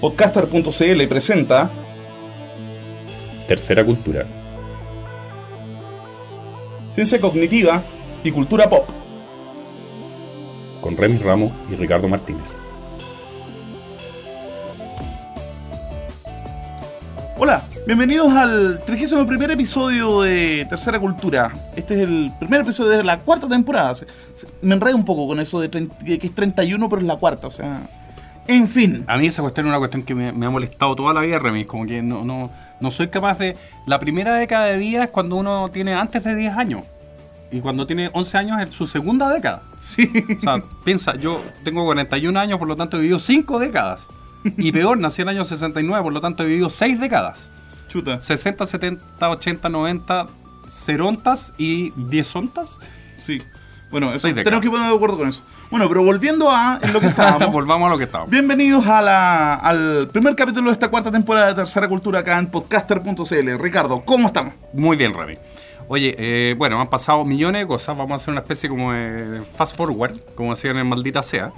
Podcaster.cl presenta Tercera Cultura. Ciencia Cognitiva y Cultura Pop. Con Remy Ramos y Ricardo Martínez. Hola, bienvenidos al 31 episodio de Tercera Cultura. Este es el primer episodio de la cuarta temporada. Me enredo un poco con eso de, 30 de que es 31, pero es la cuarta, o sea. En fin. A mí esa cuestión es una cuestión que me, me ha molestado toda la vida, Remis. Como que no, no, no soy capaz de... La primera década de vida es cuando uno tiene antes de 10 años. Y cuando tiene 11 años es su segunda década. Sí. O sea, piensa, yo tengo 41 años, por lo tanto he vivido 5 décadas. Y peor, nací en el año 69, por lo tanto he vivido 6 décadas. Chuta. 60, 70, 80, 90, cerontas y 10 ontas. Sí. Bueno, eso, tenemos que poner de acuerdo con eso. Bueno, pero volviendo a en lo que estábamos. Volvamos a lo que estábamos. Bienvenidos a la- al primer capítulo de esta cuarta temporada de Tercera Cultura acá en podcaster.cl. Ricardo, ¿cómo estamos? Muy bien, Remy. Oye, eh, bueno, han pasado millones de cosas. Vamos a hacer una especie como de fast forward, como decían en Maldita Sea.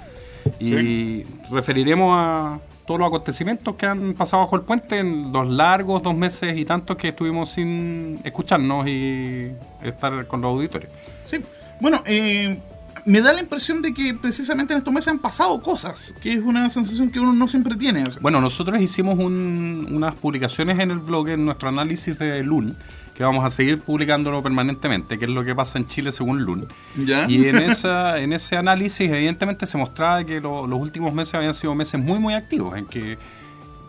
Y referiremos a todos los acontecimientos que han pasado bajo el puente en los largos dos meses y tantos que estuvimos sin escucharnos y estar con los auditores. Sí. Bueno, eh, me da la impresión de que precisamente en estos meses han pasado cosas, que es una sensación que uno no siempre tiene. Bueno, nosotros hicimos un- unas publicaciones en el blog, en nuestro análisis de LUN, que vamos a seguir publicándolo permanentemente, que es lo que pasa en Chile según LUN. ¿Ya? Y en, esa, en ese análisis, evidentemente, se mostraba que lo- los últimos meses habían sido meses muy, muy activos, en que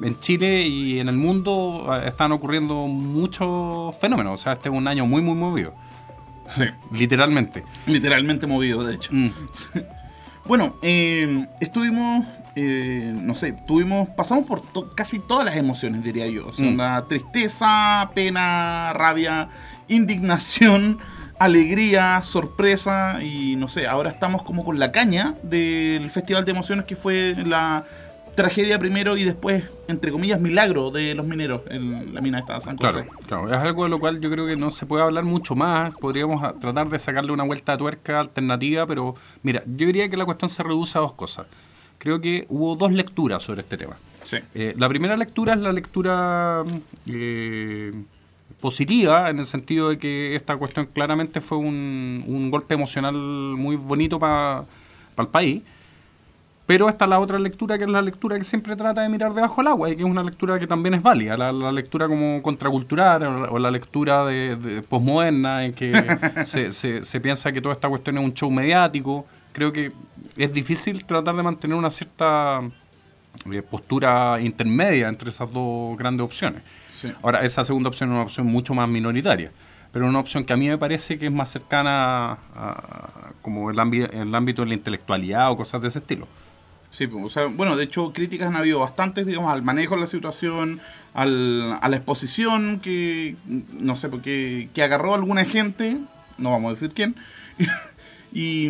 en Chile y en el mundo eh, están ocurriendo muchos fenómenos. O sea, este es un año muy, muy movido, Sí. literalmente. Literalmente movido, de hecho. Mm. Bueno, eh, estuvimos, eh, no sé, tuvimos, pasamos por to- casi todas las emociones, diría yo. O sea, Mm. la tristeza, pena, rabia, indignación, alegría, sorpresa y no sé, ahora estamos como con la caña del Festival de Emociones que fue la tragedia primero y después, entre comillas, milagro de los mineros en la mina de San José. Claro, claro, es algo de lo cual yo creo que no se puede hablar mucho más. Podríamos tratar de sacarle una vuelta de tuerca alternativa, pero mira, yo diría que la cuestión se reduce a dos cosas. Creo que hubo dos lecturas sobre este tema. Sí. Eh, la primera lectura es la lectura eh, positiva, en el sentido de que esta cuestión claramente fue un, un golpe emocional muy bonito para el país. Pero está la otra lectura, que es la lectura que siempre trata de mirar debajo del agua y que es una lectura que también es válida, la, la lectura como contracultural o, o la lectura de, de posmoderna en que se, se- se piensa que toda esta cuestión es un show mediático. Creo que es difícil tratar de mantener una cierta eh, postura intermedia entre esas dos grandes opciones. Sí. Ahora, esa segunda opción es una opción mucho más minoritaria, pero una opción que a mí me parece que es más cercana a, a- como el, el ámbito de la intelectualidad o cosas de ese estilo. Sí, pues, o sea, bueno, de hecho, críticas han habido bastantes, digamos, al manejo de la situación, al, a la exposición que, no sé, porque que agarró alguna gente, no vamos a decir quién, y,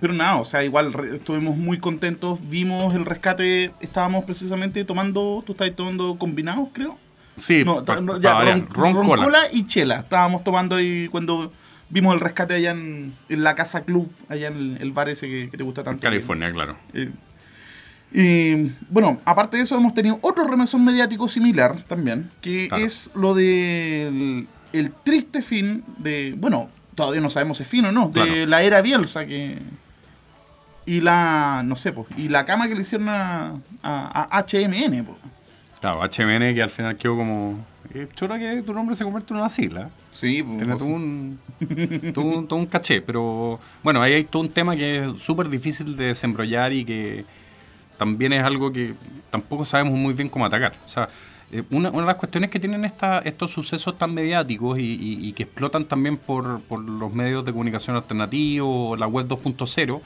pero nada, o sea, igual re- estuvimos muy contentos, vimos el rescate, estábamos precisamente tomando, tú estabas tomando combinados, creo. Sí, No, pa- no, ya, ron, ron, cola. cola y chela. Estábamos tomando ahí cuando vimos el rescate allá en, en la Casa Club, allá en el, el bar ese que, que te gusta tanto. California, claro. Eh, y bueno, aparte de eso, hemos tenido otro remesón mediático similar también, que Claro. es lo del el triste fin de. Bueno, todavía no sabemos si es fin o no, de Claro. la era Bielsa que. Y la. No sé, pues. Y la cama que le hicieron a, a, a HMN, pues. Claro, HMN que al final quedó como... eh, chora que tu nombre se convierte en una sigla. Sí, pues. Tiene todo un, todo, un, todo un caché, pero bueno, ahí hay todo un tema que es súper difícil de desembrollar y que también es algo que tampoco sabemos muy bien cómo atacar. O sea, eh, una, una de las cuestiones que tienen esta, estos sucesos tan mediáticos y, y- y que explotan también por, por los medios de comunicación alternativos, la web 2.0,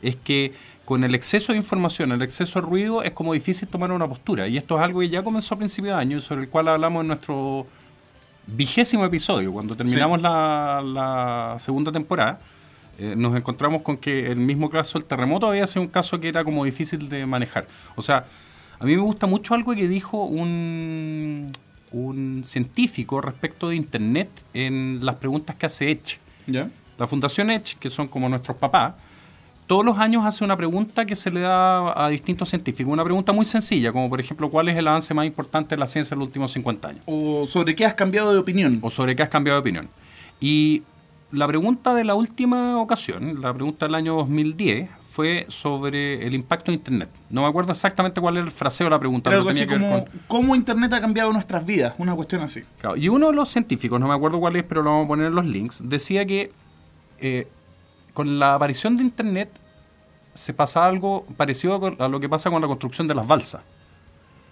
es que con el exceso de información, el exceso de ruido, es como difícil tomar una postura. Y esto es algo que ya comenzó a principios de año y sobre el cual hablamos en nuestro vigésimo episodio, cuando terminamos la, la segunda temporada, eh, nos encontramos con que el mismo caso del terremoto había sido un caso que era como difícil de manejar. O sea, a mí me gusta mucho algo que dijo un, un científico respecto de Internet en las preguntas que hace Edge. ¿Ya? La Fundación Edge, que son como nuestros papás, todos los años hace una pregunta que se le da a distintos científicos. Una pregunta muy sencilla, como por ejemplo, ¿cuál es el avance más importante de la ciencia en los últimos 50 años? O sobre qué has cambiado de opinión. O sobre qué has cambiado de opinión. Y la pregunta de la última ocasión, la pregunta del año 2010, fue sobre el impacto de Internet. No me acuerdo exactamente cuál era el fraseo de la pregunta. Pero algo así como, ¿cómo Internet ha cambiado nuestras vidas? Una cuestión así. Claro, y uno de los científicos, no me acuerdo cuál es, pero lo vamos a poner en los links, decía que eh, con la aparición de Internet se pasa algo parecido a lo que pasa con la construcción de las balsas.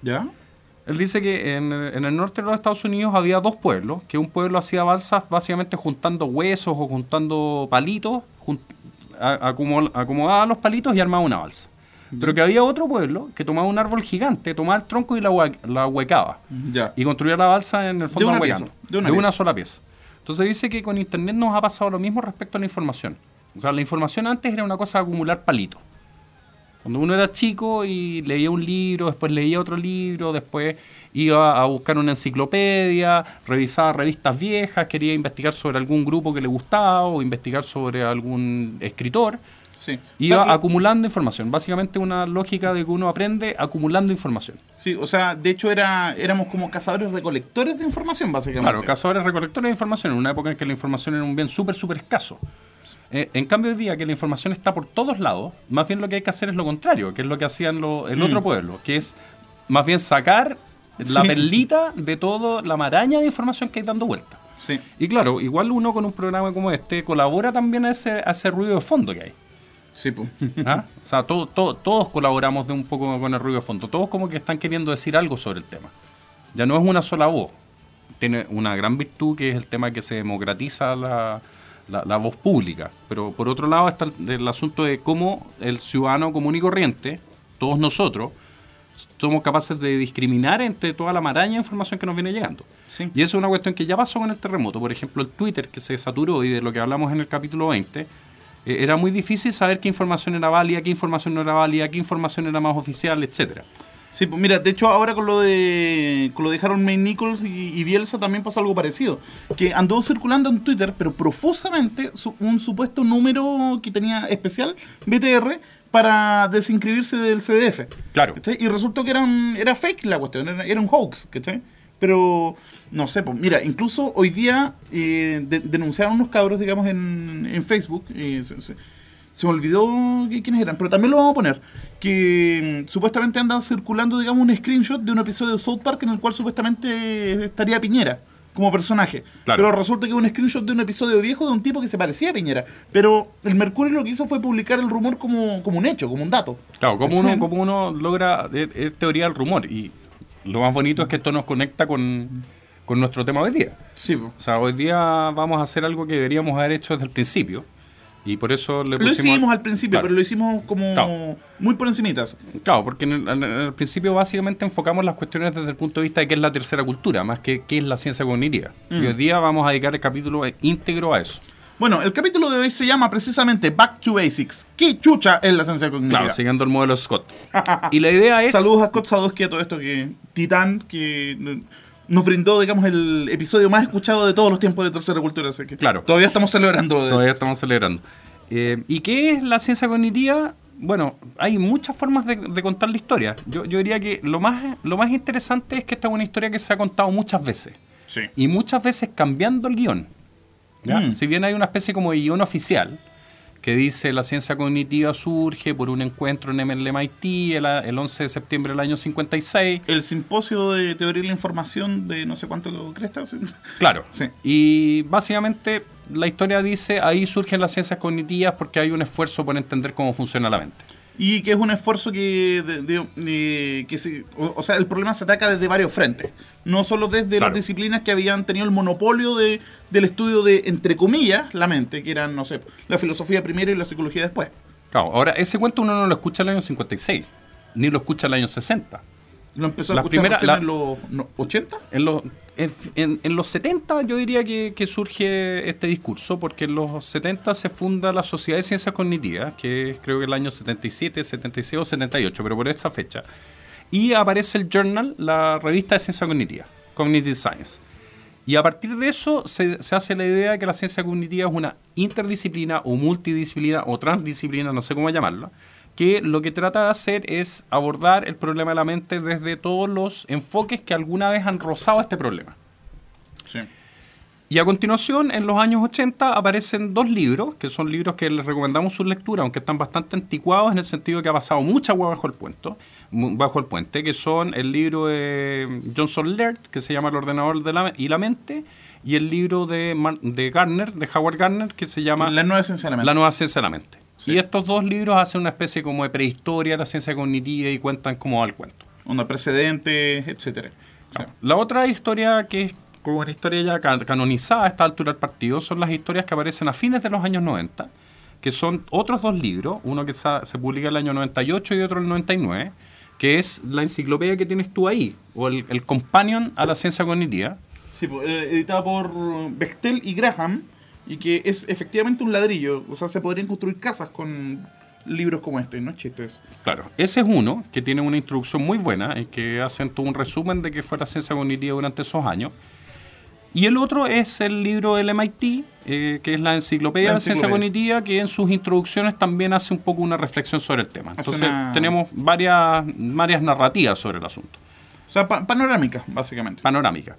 ¿Ya? Él dice que en, el norte de los Estados Unidos había dos pueblos, que un pueblo hacía balsas básicamente juntando huesos o juntando palitos, acomodaba los palitos y armaba una balsa. Pero que había otro pueblo que tomaba un árbol gigante, tomaba el tronco y la, la huecaba. Ya. Y construía la balsa en el fondo de una, pieza, de una sola pieza. Entonces dice que con Internet nos ha pasado lo mismo respecto a la información. O sea, la información antes era una cosa de acumular palitos. Cuando uno era chico y leía un libro, después leía otro libro, después iba a buscar una enciclopedia, revisaba revistas viejas, quería investigar sobre algún grupo que le gustaba o investigar sobre algún escritor. Sí. Iba acumulando información. Básicamente una lógica de que uno aprende acumulando información. Sí, o sea, de hecho era, éramos como cazadores recolectores de información, básicamente. Claro, cazadores recolectores de información, en una época en que la información era un bien súper, súper escaso. Eh, en cambio, hoy día que la información está por todos lados, más bien lo que hay que hacer es lo contrario, que es lo que hacían el otro mm. pueblo, que es más bien sacar la perlita de toda la maraña de información que hay dando vuelta. Sí. Y claro, igual uno con un programa como este colabora también a ese, ese ruido de fondo que hay. Sí, pues. ¿Ah? O sea, todos colaboramos de un poco con el ruido de fondo. Todos como que están queriendo decir algo sobre el tema. Ya no es una sola voz. Tiene una gran virtud que es el tema que se democratiza la, la, voz pública. Pero por otro lado está el, asunto de cómo el ciudadano común y corriente, todos nosotros, somos capaces de discriminar entre toda la maraña de información que nos viene llegando. Y eso es una cuestión que ya pasó con el terremoto. Por ejemplo, el Twitter que se saturó y de lo que hablamos en el capítulo 20, eh, era muy difícil saber qué información era válida, qué información no era válida, qué información era más oficial, etcétera. Sí, pues mira, de hecho ahora con lo de con lo de Harold May Nichols y, Bielsa también pasó algo parecido, que andó circulando en Twitter, pero profusamente un supuesto número que tenía especial BTR para desinscribirse del CDF. Claro. Y resultó que era era fake la cuestión, era, un hoax, ¿cachai? Pero no sé, pues mira, incluso hoy día eh, denunciaron unos cabros, digamos, en, en Facebook. Eh, se me olvidó quiénes eran, pero también lo vamos a poner. Que mm, supuestamente anda circulando, digamos, un screenshot de un episodio de South Park en el cual supuestamente estaría Piñera como personaje. Pero resulta que es un screenshot de un episodio viejo de un tipo que se parecía a Piñera. Pero el Mercurio lo que hizo fue publicar el rumor como, como un hecho, como un dato. Claro, como uno, como uno logra, es, teoría del rumor. Y lo más bonito es que esto nos conecta con, con nuestro tema hoy día. Sí. O sea, hoy día vamos a hacer algo que deberíamos haber hecho desde el principio y por eso le pusimos... Lo hicimos al principio, pero lo hicimos como muy por encimitas. Claro, porque en el, principio básicamente enfocamos las cuestiones desde el punto de vista de qué es la tercera cultura, más que qué es la ciencia cognitiva. Y mm. hoy día vamos a dedicar el capítulo íntegro a eso. Bueno, el capítulo de hoy se llama precisamente Back to Basics. ¿Qué chucha es la ciencia cognitiva? Claro, siguiendo el modelo Scott. y la idea es... Saludos a Scott Sadowski, a todo esto que... Titán, que nos brindó, digamos, el episodio más escuchado de todos los tiempos de Tercera Cultura. Así que claro. Todavía estamos celebrando. Todavía estamos celebrando. Eh, ¿Y qué es la ciencia cognitiva? Bueno, hay muchas formas de, contar la historia. Yo, diría que lo más, lo más interesante es que esta es una historia que se ha contado muchas veces. Sí. Y muchas veces cambiando el guion. Mm. Si bien hay una especie como de guion oficial, que dice la ciencia cognitiva surge por un encuentro en el MIT el, el 11 de septiembre del año 56. El simposio de teoría de la información de no sé cuánto crestas. Claro. Sí. Y básicamente la historia dice ahí surgen las ciencias cognitivas porque hay un esfuerzo por entender cómo funciona la mente y que es un esfuerzo que, que se, o, sea, el problema se ataca desde varios frentes, no solo desde las disciplinas que habían tenido el monopolio de, del estudio de, entre comillas, la mente, que eran, no sé, la filosofía primero y la psicología después. Claro, ahora ese cuento uno no lo escucha en el año 56, ni lo escucha en el año 60. ¿Lo empezó a escuchar en los 80? En los, en, los 70 yo diría que, surge este discurso, porque en los 70 se funda la Sociedad de Ciencias Cognitivas, que es creo que el año 77, 76 o 78, pero por esta fecha. Y aparece el Journal, la revista de Ciencia Cognitiva, Cognitive Science. Y a partir de eso se, se hace la idea de que la ciencia cognitiva es una interdisciplina o multidisciplina o transdisciplina, no sé cómo llamarla, que lo que trata de hacer es abordar el problema de la mente desde todos los enfoques que alguna vez han rozado este problema. Sí. Y a continuación, en los años 80, aparecen dos libros, que son libros que les recomendamos su lectura, aunque están bastante anticuados en el sentido que ha pasado mucha agua bajo el puente, bajo el puente, que son el libro de Johnson Laird, que se llama El ordenador de la, y la mente, y el libro de, de Garner, de Howard Garner, que se llama La nueva ciencia de la mente. La nueva ciencia de la mente. Sí. Y estos dos libros hacen una especie como de prehistoria de la ciencia cognitiva y cuentan cómo va el cuento. Onda precedentes, etcétera. Sí. La otra historia que es como una historia ya ca- canonizada a esta altura del partido son las historias que aparecen a fines de los años 90, que son otros dos libros, uno que se publica en el año 98 y otro en el 99, que es la enciclopedia que tienes tú ahí, o el, el companion a la ciencia cognitiva. Sí, pues, eh, editada por Bechtel y Graham, y que es efectivamente un ladrillo. O sea, se podrían construir casas con libros como este, no es chiste eso. Claro, ese es uno que tiene una introducción muy buena y que hacen todo un resumen de qué fue la ciencia cognitiva durante esos años. Y el otro es el libro del MIT, eh, que es la enciclopedia La de la ciencia enciclopedia. cognitiva, que en sus introducciones también hace un poco una reflexión sobre el tema. Entonces una- tenemos varias, varias narrativas sobre el asunto, O sea, pa- panorámica, básicamente. panorámicas.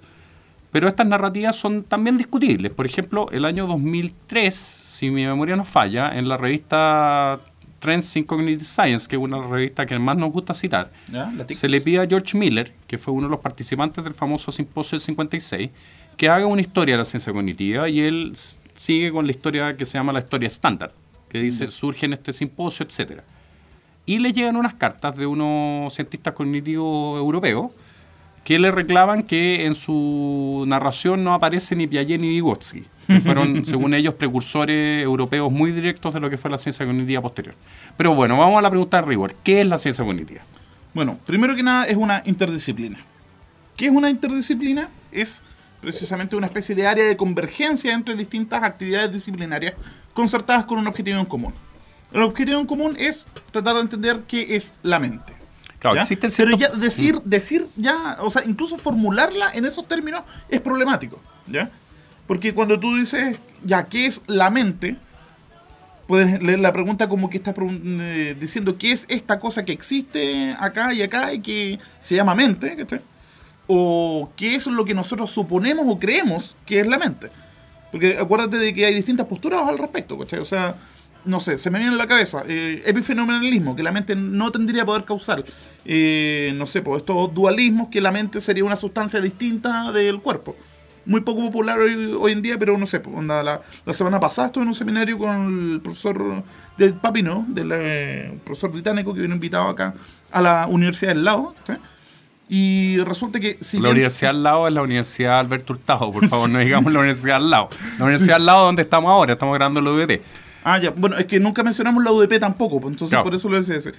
Pero estas narrativas son también discutibles. Por ejemplo, el año 2003, si mi memoria no falla, en la revista Trends in Cognitive Science, que es una revista que más nos gusta citar, se le pide a George Miller, que fue uno de los participantes del famoso simposio del 56, que haga una historia de la ciencia cognitiva y él sigue con la historia que se llama la historia estándar, que dice surge en este simposio, etcétera. Y le llegan unas cartas de unos cientistas cognitivos europeos que le reclaman que en su narración no aparece ni Piaget ni Vygotsky, que fueron, según ellos, precursores europeos muy directos de lo que fue la ciencia cognitiva posterior. Pero bueno, vamos a la pregunta de rigor. ¿Qué es la ciencia cognitiva? Bueno, primero que nada es una interdisciplina. ¿Qué es una interdisciplina? Es precisamente una especie de área de convergencia entre distintas actividades disciplinarias concertadas con un objetivo en común. El objetivo en común es tratar de entender qué es la mente. Claro, ¿ya? existen Pero ciertos- ya decir, decir ya, o sea, incluso formularla en esos términos es problemático, ¿ya? Porque cuando tú dices, ya, ¿qué es la mente? Puedes leer la pregunta como que estás eh, diciendo qué es esta cosa que existe acá y acá y que se llama mente, ¿cachai? O qué es lo que nosotros suponemos o creemos que es la mente. Porque acuérdate de que hay distintas posturas al respecto, ¿cachai? O sea, no sé, se me viene a la cabeza, eh, epifenomenalismo, que la mente no tendría poder causar. Eh, no sé, pues estos dualismos, que la mente sería una sustancia distinta del cuerpo. Muy poco popular hoy, hoy en día, pero no sé, pues, onda, la, la semana pasada estuve en un seminario con el profesor del Papino, del eh, profesor británico que vino invitado acá a la Universidad del Lado. ¿sí? Y resulta que si la bien- universidad al lado es la Universidad Alberto Hurtado, por favor, no digamos la universidad al lado. La universidad al lado donde estamos ahora, estamos grabando el UDP. Ah, ya. Bueno, es que nunca mencionamos la UDP tampoco, pues, entonces Claro. por eso lo decía ese.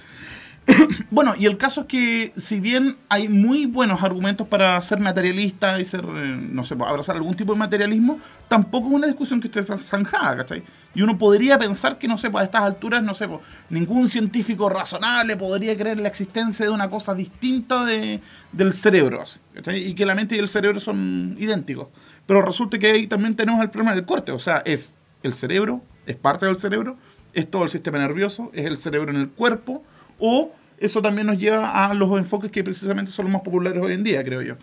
bueno, y el caso es que si bien hay muy buenos argumentos para ser materialista y ser, eh, no sé, pues, abrazar algún tipo de materialismo, tampoco es una discusión que esté zanjada, ¿cachai? Y uno podría pensar que, no sé, pues a estas alturas, no sé, pues ningún científico razonable podría creer la existencia de una cosa distinta de, del cerebro, ¿cachai? Y que la mente y el cerebro son idénticos. Pero resulta que ahí también tenemos el problema del corte, o sea, es el cerebro, es parte del cerebro, es todo el sistema nervioso, es el cerebro en el cuerpo, o eso también nos lleva a los enfoques que precisamente son los más populares hoy en día, creo yo,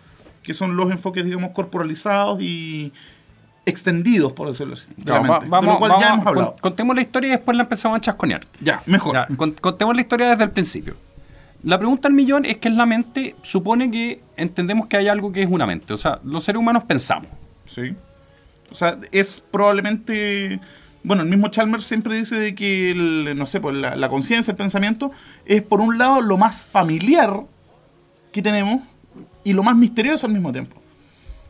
que son los enfoques, digamos, corporalizados y extendidos, por decirlo así, de Claro, la mente, vamos, de lo cual vamos ya hemos hablado. con- contemos la historia y después la empezamos a chasconear. Ya, mejor. Ya, contemos la historia desde el principio. La pregunta al millón es que es la mente, supone que entendemos que hay algo que es una mente. O sea, los seres humanos pensamos. Sí. O sea, es probablemente. Bueno, el mismo Chalmers siempre dice de que, el, no sé, pues la, la conciencia, el pensamiento, es por un lado lo más familiar que tenemos y lo más misterioso al mismo tiempo.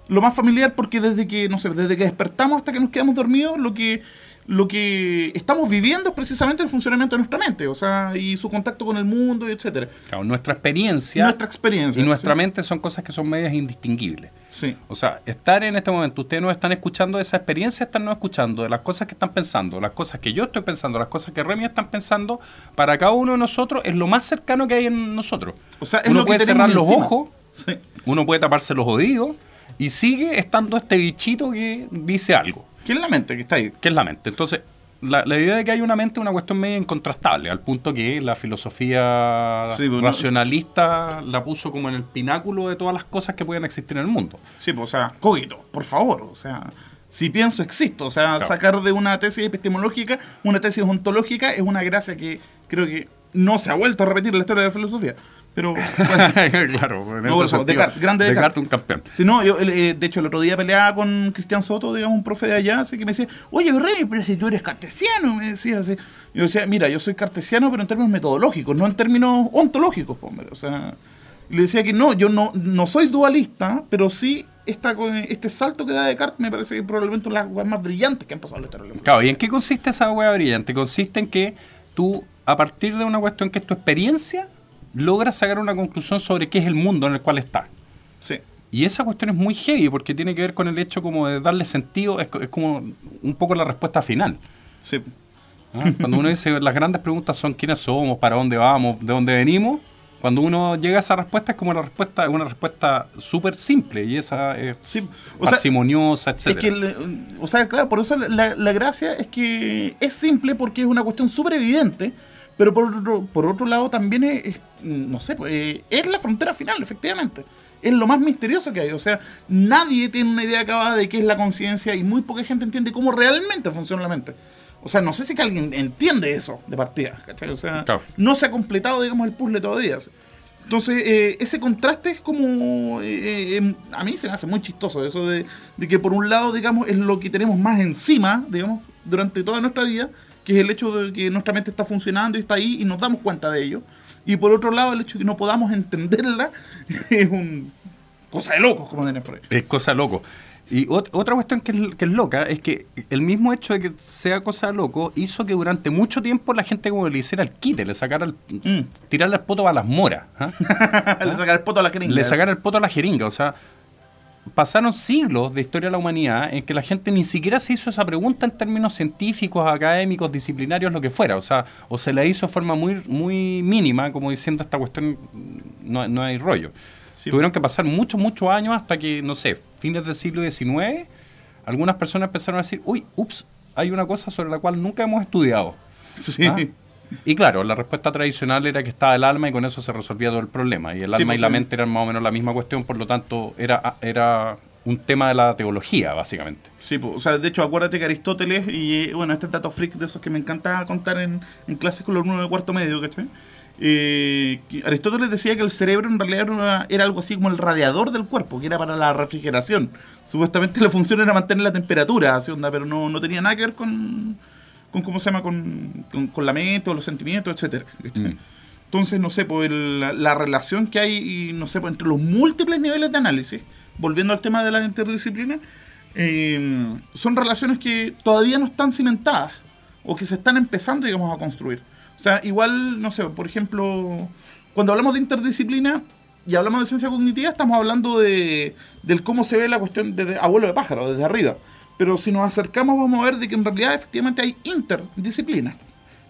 Lo más familiar porque desde que, no sé, desde que despertamos hasta que nos quedamos dormidos, lo que, lo que estamos viviendo es precisamente el funcionamiento de nuestra mente, o sea, y su contacto con el mundo, y etcétera. Claro, nuestra experiencia Nuestra experiencia. y nuestra sí. mente son cosas que son medias indistinguibles. Sí. O sea, estar en este momento, ustedes nos están escuchando de esa experiencia, están nos escuchando de las cosas que están pensando, las cosas que yo estoy pensando, las cosas que Remy están pensando, para cada uno de nosotros es lo más cercano que hay en nosotros. O sea, es uno lo puede cerrar los encima. ojos, Sí. uno puede taparse los oídos y sigue estando este bichito que dice algo, ¿Quién es la mente que está ahí? que es la mente. Entonces, la, la idea de que hay una mente es una cuestión medio incontrastable, al punto que la filosofía Sí, bueno. racionalista la puso como en el pináculo de todas las cosas que pueden existir en el mundo. Sí, pues, o sea, cogito, por favor, o sea, si pienso existo, o sea, Claro. sacar de una tesis epistemológica una tesis ontológica es una gracia que creo que no se ha vuelto a repetir en la historia de la filosofía. Pero, bueno, claro, en No, ese sentido, Descartes, grande Descartes. un campeón. si no, yo, eh, de hecho, el otro día peleaba con Cristian Soto, digamos, un profe de allá, así que me decía, oye, Rey, pero si tú eres cartesiano, me decía así. Yo decía, mira, yo soy cartesiano, pero en términos metodológicos, no en términos ontológicos, po, hombre. O sea, le decía que no, yo no, no soy dualista, pero sí esta, este salto que da Descartes me parece que es probablemente una de las cosas más brillantes que han pasado en la historia. Claro, ¿y en qué consiste esa hueá brillante? Consiste en que tú, a partir de una cuestión que es tu experiencia, logras sacar una conclusión sobre qué es el mundo en el cual estás. Sí. Y esa cuestión es muy heavy porque tiene que ver con el hecho como de darle sentido, es, co- es como un poco la respuesta final. Sí. ¿ah? Cuando uno dice las grandes preguntas son quiénes somos, para dónde vamos, de dónde venimos, cuando uno llega a esa respuesta es como la respuesta, una respuesta súper simple y esa es Sí. O parsimoniosa, Es etc. que, el- o sea, claro, por eso la, la gracia es que es simple porque es una cuestión súper evidente, pero por otro, por otro lado también es, es, no sé, pues, eh, es la frontera final, efectivamente. Es lo más misterioso que hay. O sea, nadie tiene una idea acabada de qué es la conciencia y muy poca gente entiende cómo realmente funciona la mente. O sea, no sé si que alguien entiende eso de partida, ¿cachai? O sea, Claro. no se ha completado, digamos, el puzzle todavía. Entonces, eh, ese contraste es como. eh, eh, a mí se me hace muy chistoso eso de, de que, por un lado, digamos, es lo que tenemos más encima, digamos, durante toda nuestra vida, que es el hecho de que nuestra mente está funcionando y está ahí y nos damos cuenta de ello. Y por otro lado, el hecho de que no podamos entenderla es un. cosa de locos, como dirían por ahí. Es cosa de loco. Y ot- otra cuestión que es, que es loca es que el mismo hecho de que sea cosa de loco hizo que durante mucho tiempo la gente como le hiciera el quite, le sacara el, Mm. tirarle el poto a las moras. ¿ah? Le sacar el poto a la jeringa. le sacara el poto a la jeringa. O sea, pasaron siglos de historia de la humanidad en que la gente ni siquiera se hizo esa pregunta en términos científicos, académicos, disciplinarios, lo que fuera. O sea, o se la hizo de forma muy, muy mínima, como diciendo esta cuestión no, no hay rollo. Sí. Tuvieron que pasar muchos, muchos años hasta que, no sé, fines del siglo XIX, algunas personas empezaron a decir, uy, ups, hay una cosa sobre la cual nunca hemos estudiado. Sí. ¿Ah? Y claro, la respuesta tradicional era que estaba el alma y con eso se resolvía todo el problema. Y el Sí, alma pues, y la sí. mente eran más o menos la misma cuestión, por lo tanto era, era un tema de la teología, básicamente. Sí, pues, o sea, de hecho, acuérdate que Aristóteles, y bueno, este dato freak de esos que me encanta contar en, en clases con los alumnos de cuarto medio, ¿cachai? Eh, Aristóteles decía que el cerebro en realidad era, una- era algo así como el radiador del cuerpo, que era para la refrigeración. Supuestamente la función era mantener la temperatura, así onda, pero no, no tenía nada que ver con, con ¿cómo se llama? Con, con, con la mente o los sentimientos, etcétera. Mm. Entonces, no sé, pues el- la, la relación que hay, y, no sé, pues, entre los múltiples niveles de análisis, volviendo al tema de la interdisciplina, eh, son relaciones que todavía no están cimentadas o que se están empezando, digamos, a construir. O sea, igual, no sé, por ejemplo, cuando hablamos de interdisciplina y hablamos de ciencia cognitiva, estamos hablando de, del cómo se ve la cuestión desde abuelo de pájaro, desde arriba. Pero si nos acercamos vamos a ver de que en realidad efectivamente hay interdisciplinas.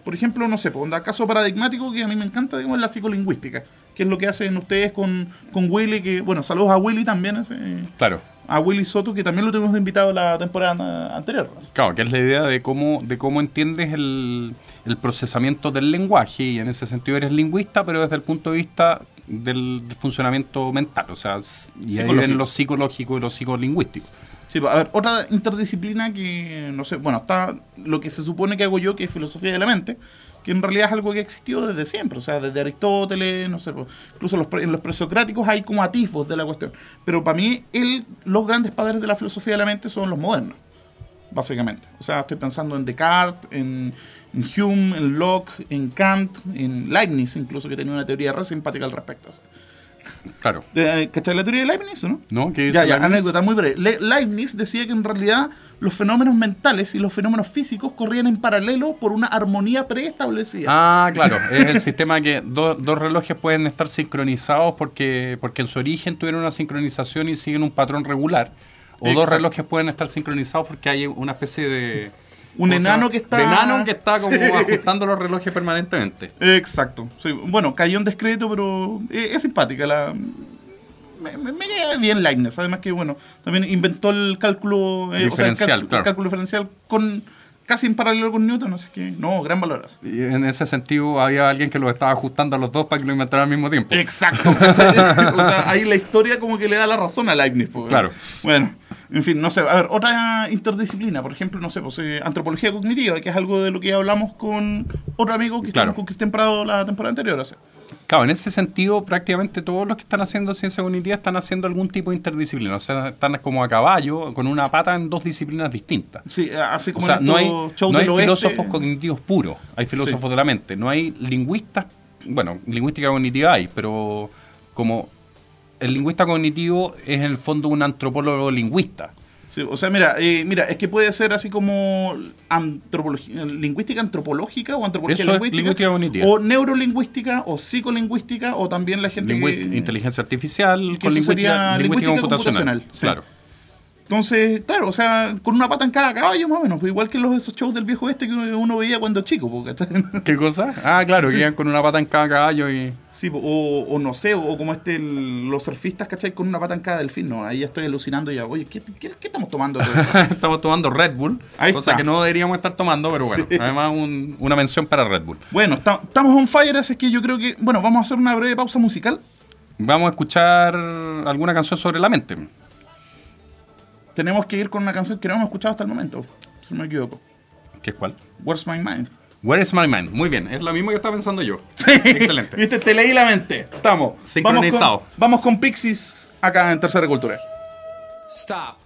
Por ejemplo, no sé, pues, un caso paradigmático que a mí me encanta, digamos, es la psicolingüística, que es lo que hacen ustedes con, con Willy, que, bueno, saludos a Willy también, ese, Claro. a Willy Soto, que también lo tuvimos de invitado la temporada anterior. Claro, que es la idea de cómo, de cómo entiendes el, el procesamiento del lenguaje y en ese sentido eres lingüista, pero desde el punto de vista del, del funcionamiento mental, o sea, y ahí ven lo psicológico y lo psicolingüístico. Sí, pues, a ver, otra interdisciplina que, no sé, bueno, está lo que se supone que hago yo, que es filosofía de la mente, que en realidad es algo que ha existido desde siempre, o sea, desde Aristóteles, no sé, pues, incluso los, en los presocráticos hay como atisbos de la cuestión. Pero para mí, el, los grandes padres de la filosofía de la mente son los modernos, básicamente. O sea, estoy pensando en Descartes, en, en Hume, en Locke, en Kant, en Leibniz, incluso, que tenía una teoría re simpática al respecto. o sea. Claro. De- ¿Cachai la teoría de Leibniz o no? ¿No? ¿Qué dice Ya, ya, Leibniz? anécdota muy breve. Le- Leibniz decía que en realidad los fenómenos mentales y los fenómenos físicos corrían en paralelo por una armonía preestablecida. Ah, claro, es el sistema que do- dos relojes pueden estar sincronizados porque, porque en su origen tuvieron una sincronización y siguen un patrón regular. O dos relojes pueden estar sincronizados porque hay una especie de... Un ¿cómo se enano llama? que está- enano que está como Sí. ajustando los relojes permanentemente. Exacto. Sí, bueno, cayó en descrédito, pero es, es simpática la, me, me, me queda bien Leibniz. Además que, bueno, también inventó el cálculo... eh, o sea, el Diferencial, cálculo, claro. el cálculo diferencial con casi en paralelo con Newton, así que, no, gran valor. Y en ese sentido había alguien que lo estaba ajustando a los dos para que lo inventaran al mismo tiempo. Exacto. o sea, ahí la historia como que le da la razón a Leibniz. pues. Claro. Bueno, en fin, no sé. A ver, otra interdisciplina, por ejemplo, no sé, pues eh, antropología cognitiva, que es algo de lo que hablamos con otro amigo que Claro. con Cristian Prado la temporada anterior. O. Claro, en ese sentido, prácticamente todos los que están haciendo ciencia cognitiva están haciendo algún tipo de interdisciplina. O sea, están como a caballo, con una pata en dos disciplinas distintas. Sí, así O como sea, en no hay, no hay filósofos cognitivos puros, hay filósofos Sí. de la mente. No hay lingüistas, bueno, lingüística cognitiva hay, pero como el lingüista cognitivo es en el fondo un antropólogo lingüista. Sí, o sea, mira, eh, mira, es que puede ser así como antropología, lingüística antropológica o antropología Eso lingüística, o neurolingüística o psicolingüística o también la gente Lingüi- que inteligencia artificial que con lingüística, lingüística lingüística computacional. computacional, sí. Claro. Entonces, claro, o sea, con una pata en cada caballo más o menos, pues igual que los esos shows del viejo este que uno veía cuando chico, porque ¿Qué cosa? Ah, claro, Sí. que iban con una pata en cada caballo y... Sí, o, o no sé, o como este, el- los surfistas, ¿cachai? Con una pata en cada delfín, no, ahí ya estoy alucinando ya, oye, ¿qué, qué, qué estamos tomando? Estamos tomando Red Bull, Ahí cosa está. que no deberíamos estar tomando, pero bueno, Sí. además un- una mención para Red Bull. bueno, está- estamos on fire, así que yo creo que, bueno, vamos a hacer una breve pausa musical. Vamos a escuchar alguna canción sobre la mente. Tenemos que ir con una canción que no hemos escuchado hasta el momento, si no me equivoco. ¿Qué es cuál? Where's My Mind? Where is my mind? Muy bien, es la misma que estaba pensando yo. Excelente. Viste, te leí la mente. Estamos. Sincronizado. Vamos con, vamos con Pixies acá en Tercera Cultural. Stop.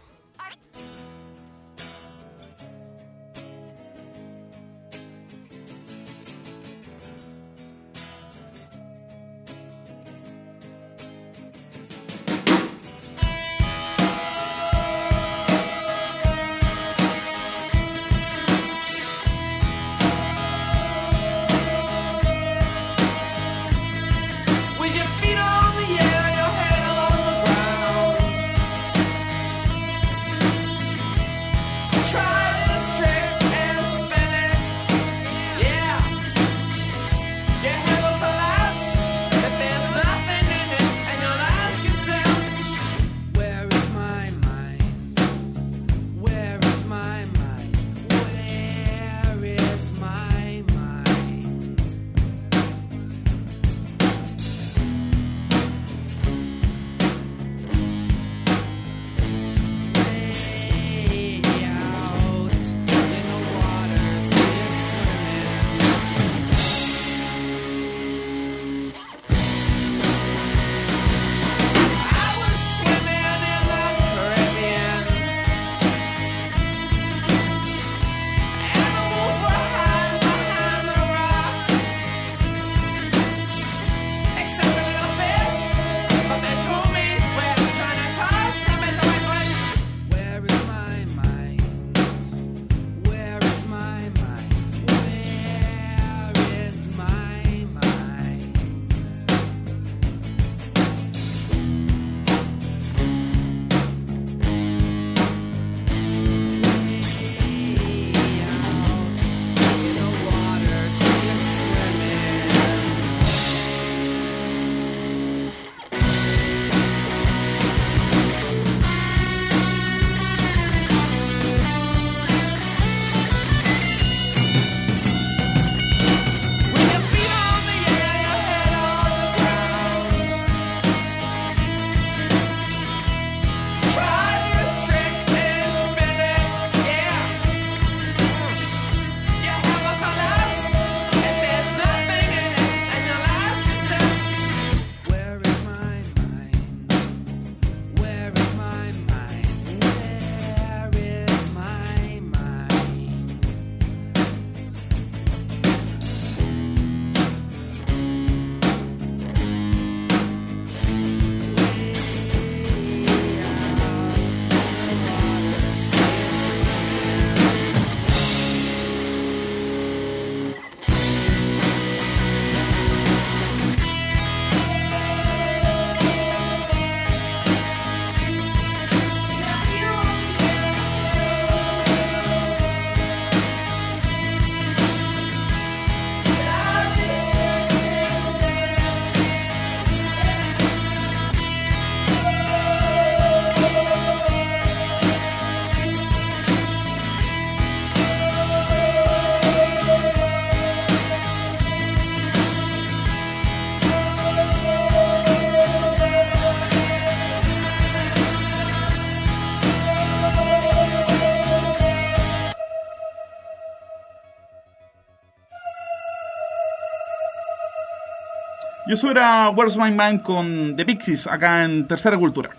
Y eso era Where's My Mind con The Pixies, acá en Tercera Cultura.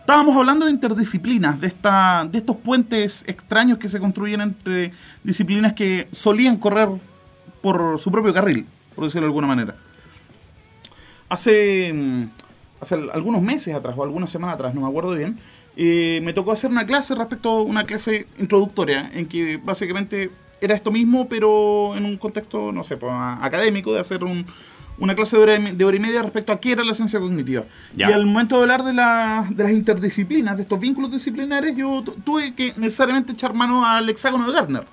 Estábamos hablando de interdisciplinas, de, esta, de estos puentes extraños que se construyen entre disciplinas que solían correr por su propio carril, por decirlo de alguna manera. Hace, mm, hace algunos meses atrás, o algunas semanas atrás, no me acuerdo bien, eh, me tocó hacer una clase respecto a una clase introductoria, en que básicamente era esto mismo, pero en un contexto, no sé, pues, académico, de hacer un, una clase de hora, y- de hora y media respecto a qué era la ciencia cognitiva. Ya. Y al momento de hablar de, la- de las interdisciplinas, de estos vínculos disciplinares, yo tu- tuve que necesariamente echar mano al hexágono de Gardner.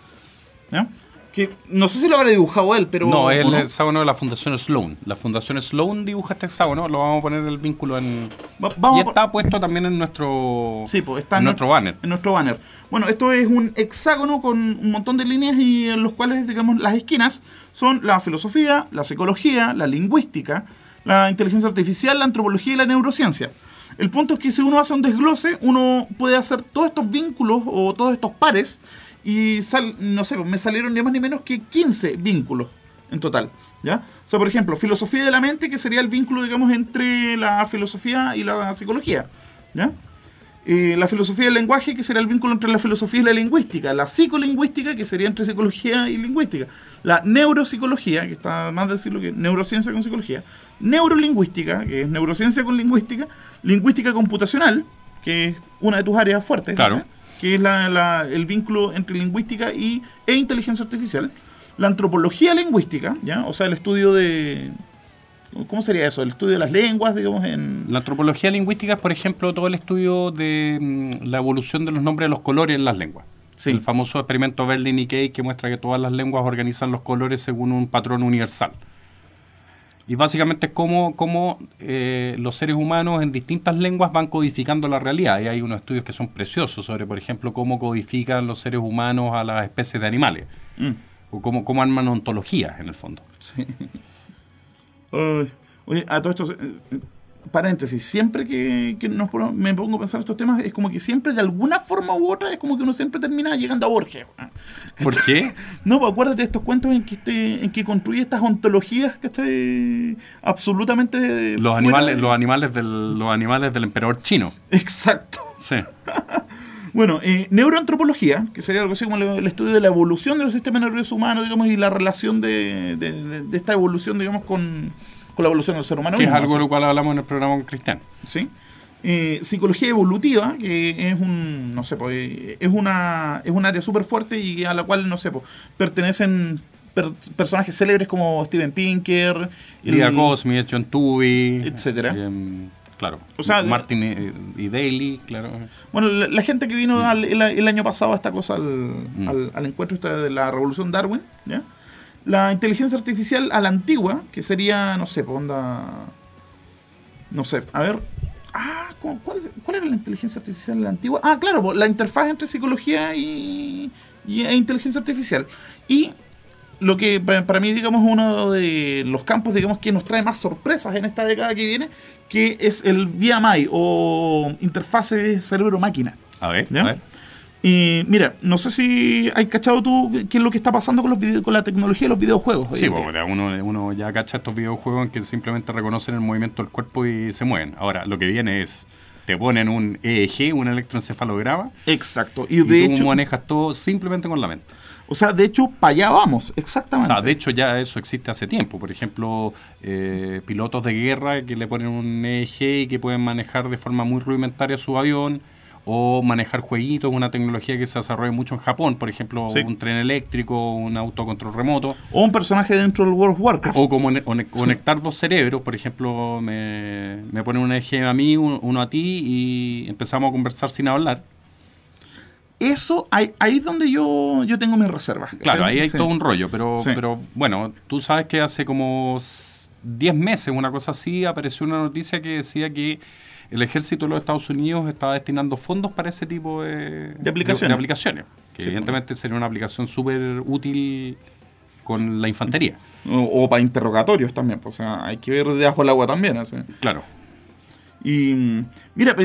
¿ya? Que no sé si lo habrá dibujado él, pero... no, es ¿o el hexágono de la Fundación Sloan. La Fundación Sloan dibuja este hexágono, lo vamos a poner el vínculo en... Va- vamos y está puesto también en nuestro, Sí, pues está en nuestro banner. En nuestro banner. Bueno, esto es un hexágono con un montón de líneas y en los cuales, digamos, las esquinas son la filosofía, la psicología, la lingüística, la inteligencia artificial, la antropología y la neurociencia. El punto es que si uno hace un desglose, uno puede hacer todos estos vínculos o todos estos pares y sal, no sé, me salieron ni más ni menos que 15 vínculos en total. ¿Ya? O sea, por ejemplo, filosofía de la mente, que sería el vínculo, digamos, entre la filosofía y la psicología. ¿Ya? Eh, la filosofía del lenguaje, que será el vínculo entre la filosofía y la lingüística, la psicolingüística, que sería entre psicología y lingüística, la neuropsicología, que está más decirlo que neurociencia con psicología, neurolingüística, que es neurociencia con lingüística, lingüística computacional, que es una de tus áreas fuertes, Claro. ¿sí? Que es la- la- el vínculo entre lingüística y, e inteligencia artificial, la antropología lingüística, ¿ya? o sea, el estudio de... ¿Cómo sería eso? El estudio de las lenguas, digamos, en... La antropología lingüística es, por ejemplo, todo el estudio de mm, la evolución de los nombres de los colores en las lenguas. Sí. El famoso experimento Berlin y Kay que muestra que todas las lenguas organizan los colores según un patrón universal. Y básicamente es cómo, cómo, eh, los seres humanos en distintas lenguas van codificando la realidad. Y hay unos estudios que son preciosos sobre, por ejemplo, cómo codifican los seres humanos a las especies de animales. Mm. O cómo, cómo arman ontologías, en el fondo. Sí. Oye, a todo esto, eh, paréntesis, siempre que, que nos me pongo a pensar estos temas, es como que siempre de alguna forma u otra, es como que uno siempre termina llegando a Borges. ¿Por qué? No, pues acuérdate de estos cuentos en que este, en que construye estas ontologías que está absolutamente Los animales, de- los animales del, los animales del emperador chino. Exacto. Sí. Bueno, eh, neuroantropología, que sería algo así como el, el estudio de la evolución de los sistemas nerviosos humanos, digamos, y la relación de, de- de- de esta evolución, digamos, con, con la evolución del ser humano. Que es mismo, algo o de lo cual hablamos en el programa con Cristian. ¿sí? Eh, psicología evolutiva, que es un, no sé, pues, es una es un área súper fuerte y a la cual, no sé, pues, pertenecen per- personajes célebres como Steven Pinker, Lidia Cosmi, John Tuvey, Etcétera. em, claro. O sea, Martin eh, y Daly, claro. bueno, la, la gente que vino Mm. al- el, el año pasado a esta cosa, al, al- al encuentro esta de la revolución Darwin, ¿ya? La inteligencia artificial a la antigua, que sería, no sé, onda... No sé, a ver... Ah, ¿cu- ¿cuál, cuál era la inteligencia artificial a la antigua? Ah, claro, la interfaz entre psicología y, y- e inteligencia artificial. Y lo que pa- para mí, digamos, uno de los campos, digamos, que nos trae más sorpresas en esta década que viene, que es el VMI o interfase cerebro-máquina. A ver, ¿Ya? a ver. Y mira, no sé si hay cachado tú qué es lo que está pasando con los video- con la tecnología de los videojuegos. Sí, pues, uno, uno ya cacha estos videojuegos en que simplemente reconocen el movimiento del cuerpo y se mueven. Ahora, lo que viene es, te ponen un EEG, un electroencefalograma, Exacto. Y y, de tú hecho, manejas todo simplemente con la mente. o sea, de hecho, para allá vamos, O exactamente. sea, de hecho ya eso existe hace tiempo. Por ejemplo, eh, pilotos de guerra que le ponen un EEG y que pueden manejar de forma muy rudimentaria su avión o manejar jueguitos, una tecnología que se desarrolla mucho en Japón, por ejemplo, Sí. un tren eléctrico, un autocontrol remoto, O un personaje dentro del World of Warcraft. o como ne- one- conectar dos cerebros, por ejemplo, me, me ponen un EEG a mí, un- uno a ti y empezamos a conversar sin hablar. Eso, ahí, ahí es donde yo, yo tengo mis reservas. Claro, ahí hay Sí. todo un rollo, pero, Sí. pero bueno, tú sabes que hace como s- 10 meses, una cosa así, apareció una noticia que decía que el ejército de los Estados Unidos estaba destinando fondos para ese tipo de, De aplicaciones. de aplicaciones, que Sí, evidentemente sería una aplicación súper útil con la infantería. O, o para interrogatorios también, pues, o sea, hay que ver debajo del agua también. así. Claro. Y mm, mira,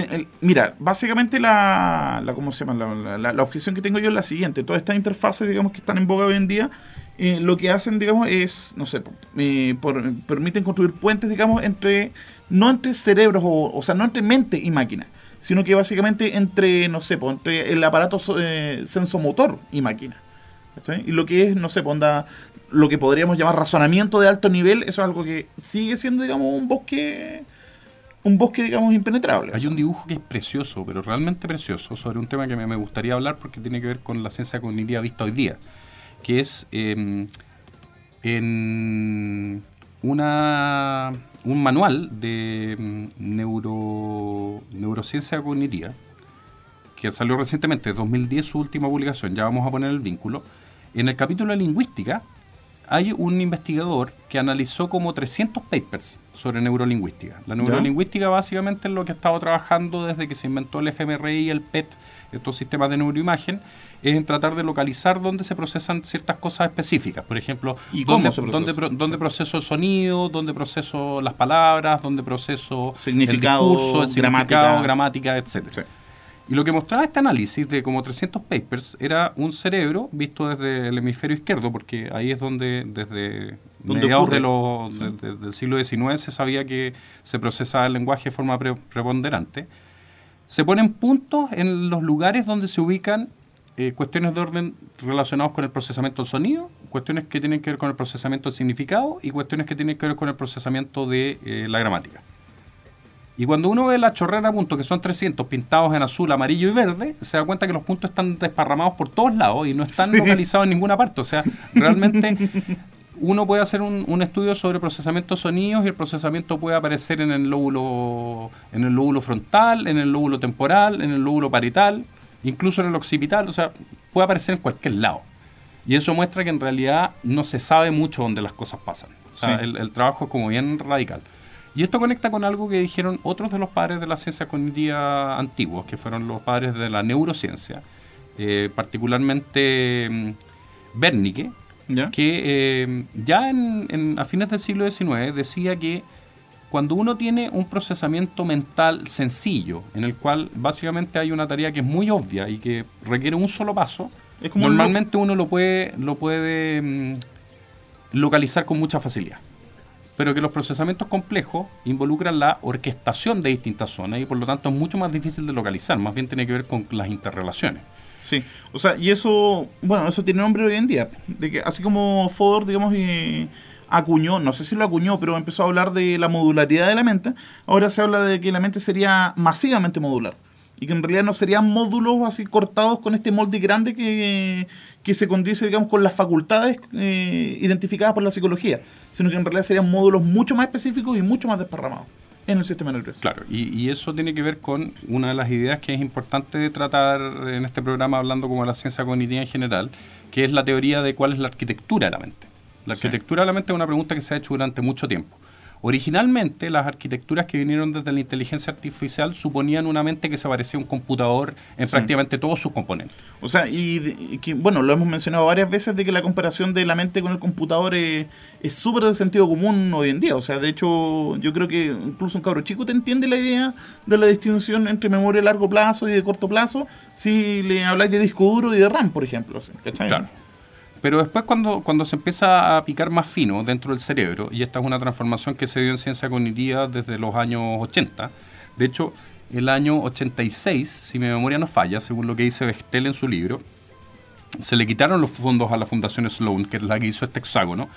mira, básicamente la, la ¿cómo se llama? La, la- la- la objeción que tengo yo es la siguiente. Todas estas interfaces, digamos, que están en boga hoy en día, eh, lo que hacen, digamos, es, no sé, eh, por- permiten construir puentes, digamos, entre, no entre cerebros, o, o sea, no entre mente y máquina, sino que básicamente entre, no sé, pues, entre el aparato eh, sensomotor y máquina. Y lo que es, no sé, pues, lo que podríamos llamar razonamiento de alto nivel, eso es algo que sigue siendo, digamos, un bosque, un bosque, digamos, impenetrable. Hay un dibujo que es precioso, pero realmente precioso, sobre un tema que me, gustaría hablar porque tiene que ver con la ciencia cognitiva vista hoy día, que es eh, en una, un manual de mm, neuro, neurociencia cognitiva, que salió recientemente, 2010 su última publicación, ya vamos a poner el vínculo. En el capítulo de lingüística hay un investigador que analizó como 300 papers sobre neurolingüística. La neurolingüística básicamente es lo que ha estado trabajando desde que se inventó el fMRI y el PET, estos sistemas de neuroimagen, es en tratar de localizar dónde se procesan ciertas cosas específicas. Por ejemplo, ¿Y dónde, dónde dónde proceso el sonido, dónde proceso las palabras, dónde proceso Significado, el discurso, el significado, gramática. gramática, etcétera. Sí. Y lo que mostraba este análisis de como 300 papers era un cerebro visto desde el hemisferio izquierdo, porque ahí es donde desde mediados de los, de- de- del siglo XIX se sabía que se procesaba el lenguaje de forma pre- preponderante. Se ponen puntos en los lugares donde se ubican eh, cuestiones de orden relacionados con el procesamiento del sonido, cuestiones que tienen que ver con el procesamiento del significado y cuestiones que tienen que ver con el procesamiento de eh, la gramática. Y cuando uno ve la chorrera de puntos, que son 300 pintados en azul, amarillo y verde, se da cuenta que los puntos están desparramados por todos lados y no están Sí. localizados en ninguna parte. O sea, realmente uno puede hacer un, un estudio sobre procesamiento de sonidos y el procesamiento puede aparecer en el lóbulo, en el lóbulo frontal, en el lóbulo temporal, en el lóbulo parietal, incluso en el occipital. O sea, puede aparecer en cualquier lado. Y eso muestra que en realidad no se sabe mucho dónde las cosas pasan. O sea, Sí. el, el trabajo es como bien radical. Y esto conecta con algo que dijeron otros de los padres de la ciencia cognitiva antiguos, que fueron los padres de la neurociencia, eh, particularmente mm, Wernicke, ¿Ya? que eh, ya en, en- a fines del siglo XIX decía que cuando uno tiene un procesamiento mental sencillo, en el cual básicamente hay una tarea que es muy obvia y que requiere un solo paso, Es como un normalmente uno lo puede, lo puede mm, localizar con mucha facilidad. Pero que los procesamientos complejos involucran la orquestación de distintas zonas y por lo tanto es mucho más difícil de localizar, más bien tiene que ver con las interrelaciones. Sí, o sea, y eso, bueno, eso tiene nombre hoy en día. De que así como Fodor, digamos, eh, acuñó, no sé si lo acuñó, pero empezó a hablar de la modularidad de la mente, ahora se habla de que la mente sería masivamente modular. Y que en realidad no serían módulos así cortados con este molde grande que, que se condice, digamos, con las facultades eh, identificadas por la psicología, sino que en realidad serían módulos mucho más específicos y mucho más desparramados en el sistema nervioso. Claro, y, y eso tiene que ver con una de las ideas que es importante tratar en este programa, hablando como de la ciencia cognitiva en general, que es la teoría de cuál es la arquitectura de la mente. La Sí. arquitectura de la mente es una pregunta que se ha hecho durante mucho tiempo. Originalmente, las arquitecturas que vinieron desde la inteligencia artificial suponían una mente que se parecía a un computador en Sí. prácticamente todos sus componentes. O sea, y, de- y que, bueno, lo hemos mencionado varias veces de que la comparación de la mente con el computador es súper de sentido común hoy en día. O sea, de hecho, yo creo que incluso un cabro chico te entiende la idea de la distinción entre memoria a largo plazo y de corto plazo si le habláis de disco duro y de RAM, por ejemplo. Claro. Pero después cuando, cuando se empieza a picar más fino dentro del cerebro, y esta es una transformación que se dio en ciencia cognitiva desde los años 80, de hecho, el año 86, si mi memoria no falla, según lo que dice Bechtel en su libro, se le quitaron los fondos a la Fundación Sloan, que es la que hizo este hexágono,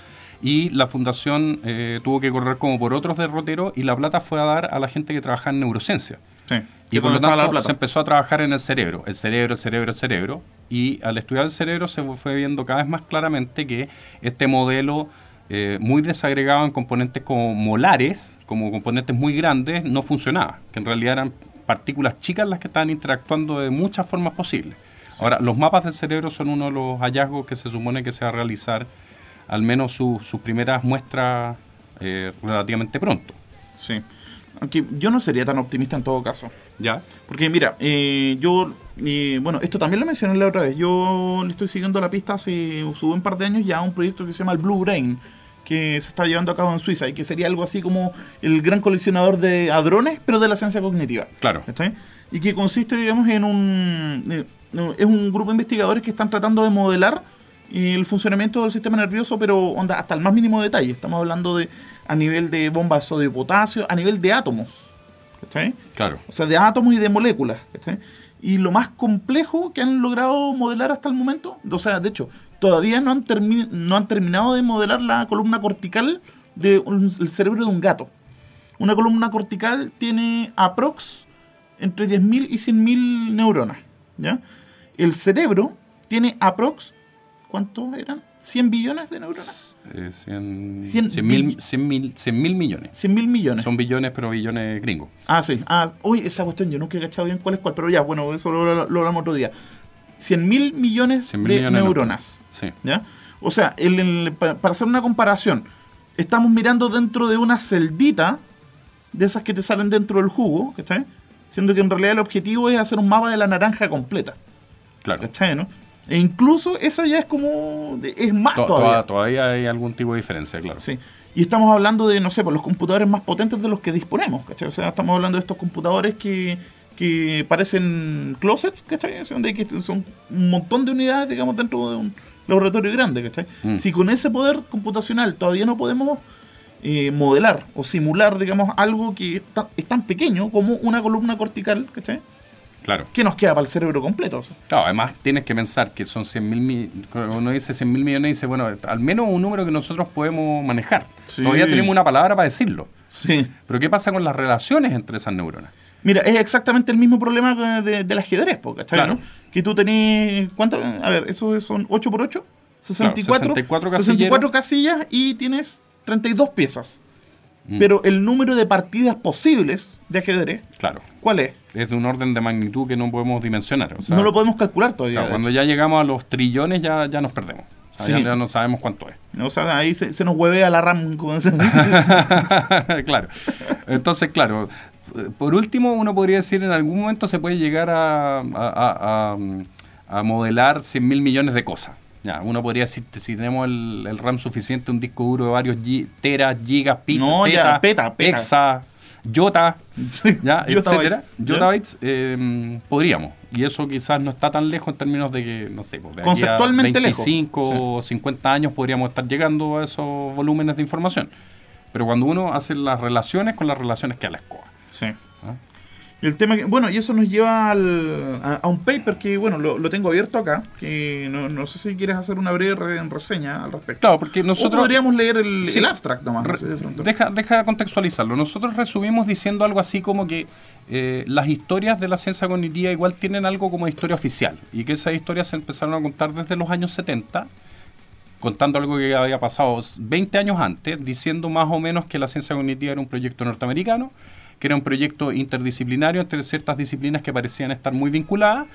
y la fundación eh, tuvo que correr como por otros derroteros y la plata fue a dar a la gente que trabaja en neurociencia. Sí. Y por lo tanto plata. se empezó a trabajar en el cerebro, el cerebro, el cerebro, el cerebro. Y al estudiar el cerebro se fue viendo cada vez más claramente que este modelo eh, muy desagregado en componentes como molares, como componentes muy grandes, no funcionaba. Que en realidad eran partículas chicas las que estaban interactuando de muchas formas posibles. Ahora, los mapas del cerebro son uno de los hallazgos que se supone que se va a realizar al menos su- sus primeras muestras eh, relativamente pronto. Sí. Aunque yo no sería tan optimista en todo caso. ¿Ya? Porque mira, eh, yo, eh, bueno, esto también lo mencioné la otra vez. Yo le estoy siguiendo la pista hace un par de años ya a un proyecto que se llama el Blue Brain, que se está llevando a cabo en Suiza y que sería algo así como el gran colisionador de hadrones, pero de la ciencia cognitiva. Claro. ¿Cachai? Y que consiste, digamos, en un. eh, es un grupo de investigadores que están tratando de modelar el funcionamiento del sistema nervioso, pero onda, hasta el más mínimo detalle. Estamos hablando de a nivel de bombas de sodio y potasio, a nivel de átomos. ¿cachai? Claro. O sea, de átomos y de moléculas. ¿cachai? Y lo más complejo que han logrado modelar hasta el momento, o sea, de hecho, todavía no han, termi- no han terminado de modelar la columna cortical del cerebro de un gato. Una columna cortical tiene aprox entre 10.000 y 100.000 neuronas. ¿ya? El cerebro tiene aprox, ¿cuántos eran? 100 billones de neuronas. Eh, 100, Cien 100 mil, bill- 100 mil, 100 mil millones. 100.000 millones. Son billones, pero billones gringos. Ah, sí. Ah, uy, esa cuestión yo nunca he cachado bien cuál es cuál, pero ya, bueno, eso lo, lo hablamos otro día. 100.000 millones 100 mil de millones de neuronas. Sí. ¿Ya? O sea, el- el- pa- para hacer una comparación, estamos mirando dentro de una celdita de esas que te salen dentro del jugo, ¿cachai? Siendo que en realidad el objetivo es hacer un mapa de la naranja completa, Claro. ¿cachai? ¿no? E incluso esa ya es como. de- es más To- todavía. toda- todavía hay algún tipo de diferencia, claro. Sí. Y estamos hablando de, no sé, por los computadores más potentes de los que disponemos, ¿cachai? O sea, estamos hablando de estos computadores que, que parecen closets, ¿cachai? Donde hay que- son un montón de unidades, digamos, dentro de un laboratorio grande, ¿cachai? Mm. Si con ese poder computacional todavía no podemos eh, modelar o simular, digamos, algo que es tan, es tan pequeño como una columna cortical, ¿cachai? Claro. ¿Qué nos queda para el cerebro completo? O sea, Claro, además tienes que pensar que son 100 mil uno dice 100 mil millones, dice, bueno, al menos un número que nosotros podemos manejar. Sí. Todavía tenemos una palabra para decirlo. sí. Pero ¿qué pasa con las relaciones entre esas neuronas? Mira, es exactamente el mismo problema de- del ajedrez, ¿cachai? Claro. no? Que tú tenés. ¿Cuántas? A ver, eso son 8 por 8 64, 64 64 casillas y tienes 32 piezas. Mm. Pero el número de partidas posibles de ajedrez, Claro. ¿cuál es? Es de un orden de magnitud que no podemos dimensionar. O sea, no lo podemos calcular todavía. claro, cuando ya llegamos a los trillones ya, ya nos perdemos. O sea, Sí. ya, ya no sabemos cuánto es. O sea, ahí se, se nos huevea la RAM, como claro. Entonces, claro. Por último, uno podría decir en algún momento se puede llegar a, a- a- a- a modelar 100 mil millones de cosas. Ya, uno podría decir, si tenemos el, el RAM suficiente, un disco duro de varios gi- teras, gigas, pit, No, ya, peta, peta. hexa, yota, Sí, ya, etcétera, ¿ya? yottabytes, eh, podríamos. Y eso quizás no está tan lejos en términos de que, no sé, pues, de aquí a Conceptualmente lejos. 25 o 50 años podríamos estar llegando a esos volúmenes de información. Pero cuando uno hace las relaciones con las relaciones que a la escoba. Sí. ¿ah? El tema que, bueno, y eso nos lleva al- a, a un paper que, bueno, lo, lo tengo abierto acá, que no, no sé si quieres hacer una breve re- reseña al respecto. Claro, porque o nosotros... podríamos leer el, Sí. el abstract nomás. Re- de deja, deja contextualizarlo. Nosotros resumimos diciendo algo así como que eh, las historias de la ciencia cognitiva igual tienen algo como historia oficial y que esas historias se empezaron a contar desde los años 70, contando algo que había pasado 20 años antes, diciendo más o menos que la ciencia cognitiva era un proyecto norteamericano, que era un proyecto interdisciplinario entre ciertas disciplinas que parecían estar muy vinculadas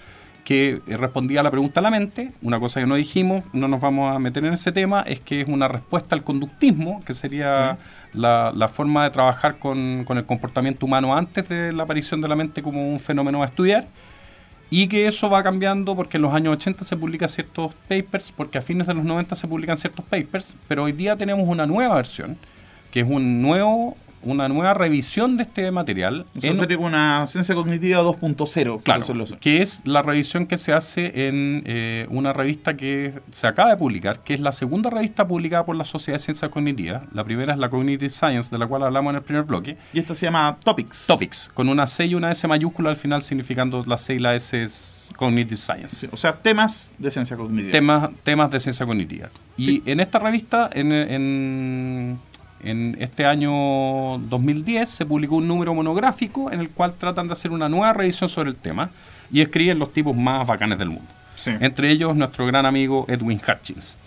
que eh, respondía a la pregunta a la mente. Una cosa que no dijimos, no nos vamos a meter en ese tema, es que es una respuesta al conductismo, que sería la, la forma de trabajar con, con el comportamiento humano antes de la aparición de la mente como un fenómeno a estudiar. Y que eso va cambiando porque en los años 80 se publican ciertos papers, porque a fines de los 90 se publican ciertos papers, pero hoy día tenemos una nueva versión, que es un nuevo, una nueva revisión de este material. Eso en- sería una ciencia cognitiva 2.0. por Claro, que es la revisión que se hace en eh, una revista que se acaba de publicar, que es la segunda revista publicada por la Sociedad de Ciencias Cognitivas. La primera es la Cognitive Science, de la cual hablamos en el primer bloque. Y esto se llama Topics. Topics, con una C y una S mayúscula al final, significando la C y la S es Cognitive Science. Sí, o sea, temas de ciencia cognitiva. Temas, temas de ciencia cognitiva. Y Sí. en esta revista, en, en, en este año 2010, se publicó un número monográfico en el cual tratan de hacer una nueva revisión sobre el tema y escriben los tipos más bacanes del mundo. Sí. Entre ellos, nuestro gran amigo Edwin Hutchins.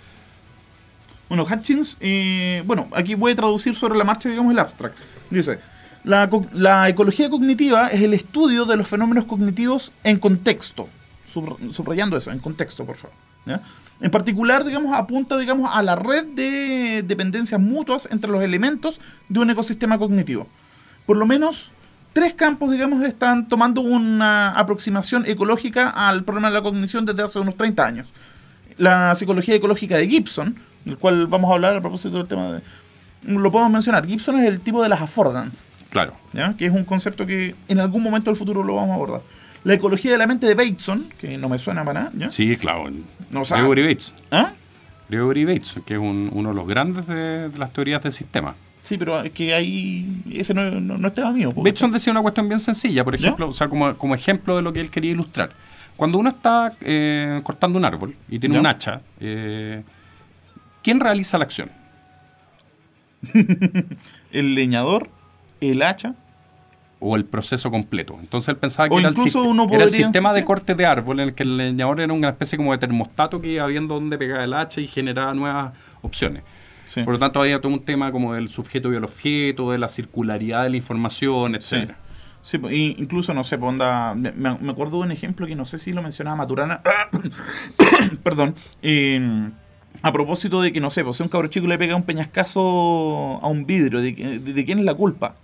Bueno, Hutchins, eh, bueno, aquí voy a traducir sobre la marcha, digamos, el abstract. Dice, la, la ecología cognitiva es el estudio de los fenómenos cognitivos en contexto. Subr- subrayando eso, en contexto, por favor. ¿ya? En particular, digamos, apunta, digamos, a la red de dependencias mutuas entre los elementos de un ecosistema cognitivo. Por lo menos tres campos, digamos, están tomando una aproximación ecológica al problema de la cognición desde hace unos 30 años la psicología ecológica de Gibson, del cual vamos a hablar a propósito del tema de... Lo podemos mencionar. Gibson es el tipo de las affordance, Claro. ¿ya? que es un concepto que en algún momento del futuro lo vamos a abordar. La ecología de la mente de Bateson, que no me suena para nada. ¿ya? Sí, claro. No, Gregory Bates. ¿Ah? Gregory Bates, que es un- uno de los grandes de, de las teorías del sistema. Sí, pero es que ahí. Ese no, no, no es tema mío. po, Bateson decía una cuestión bien sencilla, por ¿Ya? ejemplo, o sea, como, como ejemplo de lo que él quería ilustrar. Cuando uno está eh, cortando un árbol y tiene ¿Ya? un hacha, eh, ¿quién realiza la acción? El leñador, el hacha. O el proceso completo. Entonces él pensaba que O era el, era sistema de sí. corte de árbol en el que el leñador era una especie como de termostato que iba viendo dónde pegaba el hacha y generaba nuevas opciones. Sí. Por lo tanto, había todo un tema como del sujeto y el objeto, de la circularidad de la información, Sí. etcétera. Sí, pues, y incluso, no sé, pues, onda, me, me- me acuerdo de un ejemplo que no sé si lo mencionaba Maturana. Perdón. eh, a propósito de que, no sé, pues si un cabro chico le pega un peñascazo a un vidrio, ¿de, de- de quién es la culpa?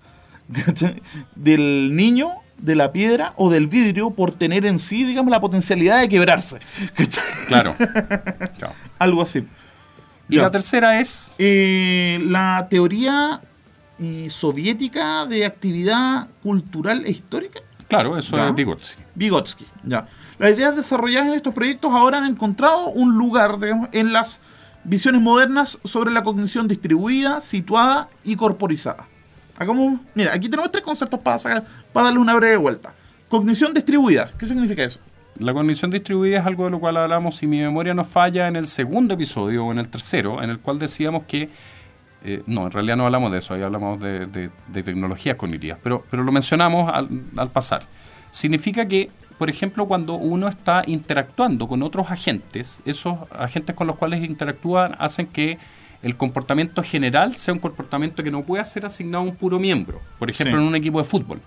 ¿Del niño, de la piedra o del vidrio por tener en sí, digamos, la potencialidad de quebrarse? Claro. Claro. Algo así. Y Ya. la tercera es Eh, la teoría eh, soviética de actividad cultural e histórica. Claro, eso Ya. es Vygotsky. Vygotsky, ya. Las ideas desarrolladas en estos proyectos ahora han encontrado un lugar digamos, en las visiones modernas sobre la cognición distribuida, situada y corporizada. Hagamos, mira, aquí tenemos tres conceptos para, darle una breve vuelta. Cognición distribuida, ¿qué significa eso? La cognición distribuida es algo de lo cual hablamos, si mi memoria no falla, en el segundo episodio o en el tercero, en el cual decíamos que. eh, no, en realidad no hablamos de eso, ahí hablamos de, tecnologías cognitivas, pero, lo mencionamos al pasar. Significa que, por ejemplo, cuando uno está interactuando con otros agentes, esos agentes con los cuales interactúan hacen que el comportamiento general sea un comportamiento que no pueda ser asignado a un puro miembro. Por ejemplo, Sí. en un equipo de fútbol.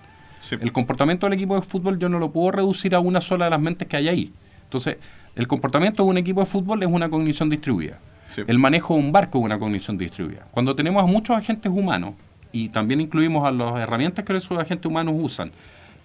El comportamiento del equipo de fútbol yo no lo puedo reducir a una sola de las mentes que hay ahí. Entonces, el comportamiento de un equipo de fútbol es una cognición distribuida. Sí. El manejo de un barco es una cognición distribuida. Cuando tenemos a muchos agentes humanos, y también incluimos a las herramientas que esos agentes humanos usan,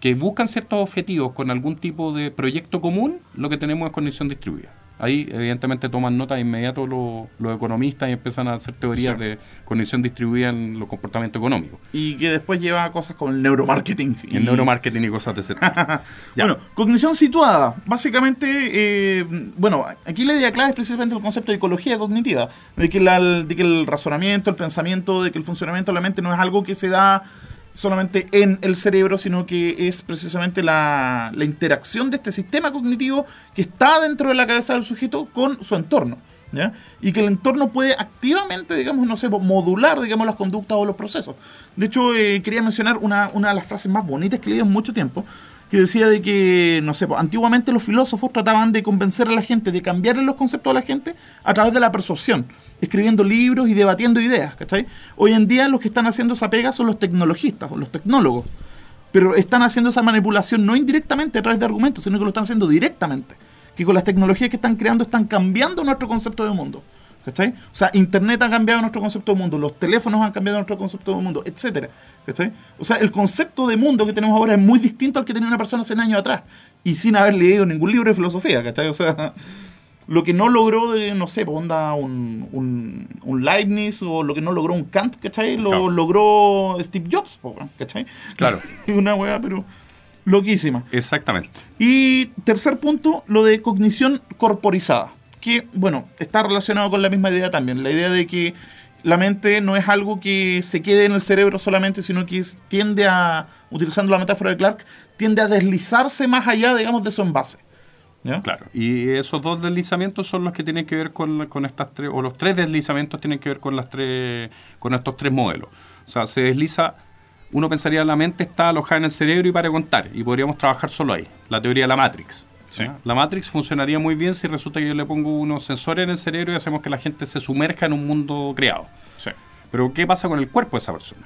que buscan ciertos objetivos con algún tipo de proyecto común, lo que tenemos es cognición distribuida. Ahí, evidentemente, toman nota de inmediato los, los economistas y empiezan a hacer teorías Sí. de cognición distribuida en los comportamientos económicos. Y que después lleva a cosas como el neuromarketing. Y el neuromarketing y cosas de ese tipo. Bueno, cognición situada. Básicamente, eh, bueno, aquí la idea clave es precisamente el concepto de ecología cognitiva, de que, la- de que el razonamiento, el pensamiento, de que el funcionamiento de la mente no es algo que se da solamente en el cerebro, sino que es precisamente la, interacción de este sistema cognitivo que está dentro de la cabeza del sujeto con su entorno. ¿ya? Y que el entorno puede activamente, digamos, no sé, modular, digamos, las conductas o los procesos. De hecho, eh, quería mencionar una, una de las frases más bonitas que leído en mucho tiempo, que decía de que, no sé, pues, antiguamente los filósofos trataban de convencer a la gente, de cambiarle los conceptos a la gente a través de la persuasión, escribiendo libros y debatiendo ideas, ¿cachai? Hoy en día los que están haciendo esa pega son los tecnologistas o los tecnólogos, pero están haciendo esa manipulación no indirectamente a través de argumentos, sino que lo están haciendo directamente, que con las tecnologías que están creando están cambiando nuestro concepto de mundo. ¿Cachai? O sea, Internet ha cambiado nuestro concepto de mundo, los teléfonos han cambiado nuestro concepto de mundo, etcétera. ¿Cachai? O sea, el concepto de mundo que tenemos ahora es muy distinto al que tenía una persona hace años atrás y sin haber leído ningún libro de filosofía, ¿cachai? O sea, lo que no logró, de, no sé, pues, onda un, un, un Leibniz o lo que no logró un Kant, ¿cachai? Lo Claro. logró Steve Jobs, ¿cachai? Claro. Una weá, pero loquísima. Exactamente. Y tercer punto, lo de cognición corporizada, que, bueno, está relacionado con la misma idea también, la idea de que la mente no es algo que se quede en el cerebro solamente, sino que tiende a, utilizando la metáfora de Clark, tiende a deslizarse más allá, digamos, de su envase. Claro. Y esos dos deslizamientos son los que tienen que ver con, con estas tres, o los tres deslizamientos tienen que ver con las tres, con estos tres modelos. O sea, se desliza, uno pensaría la mente está alojada en el cerebro y para contar, y podríamos trabajar solo ahí. La teoría de la Matrix. La Matrix funcionaría muy bien si resulta que yo le pongo unos sensores en el cerebro y hacemos que la gente se sumerja en un mundo creado. Sí. Pero ¿qué pasa con el cuerpo de esa persona?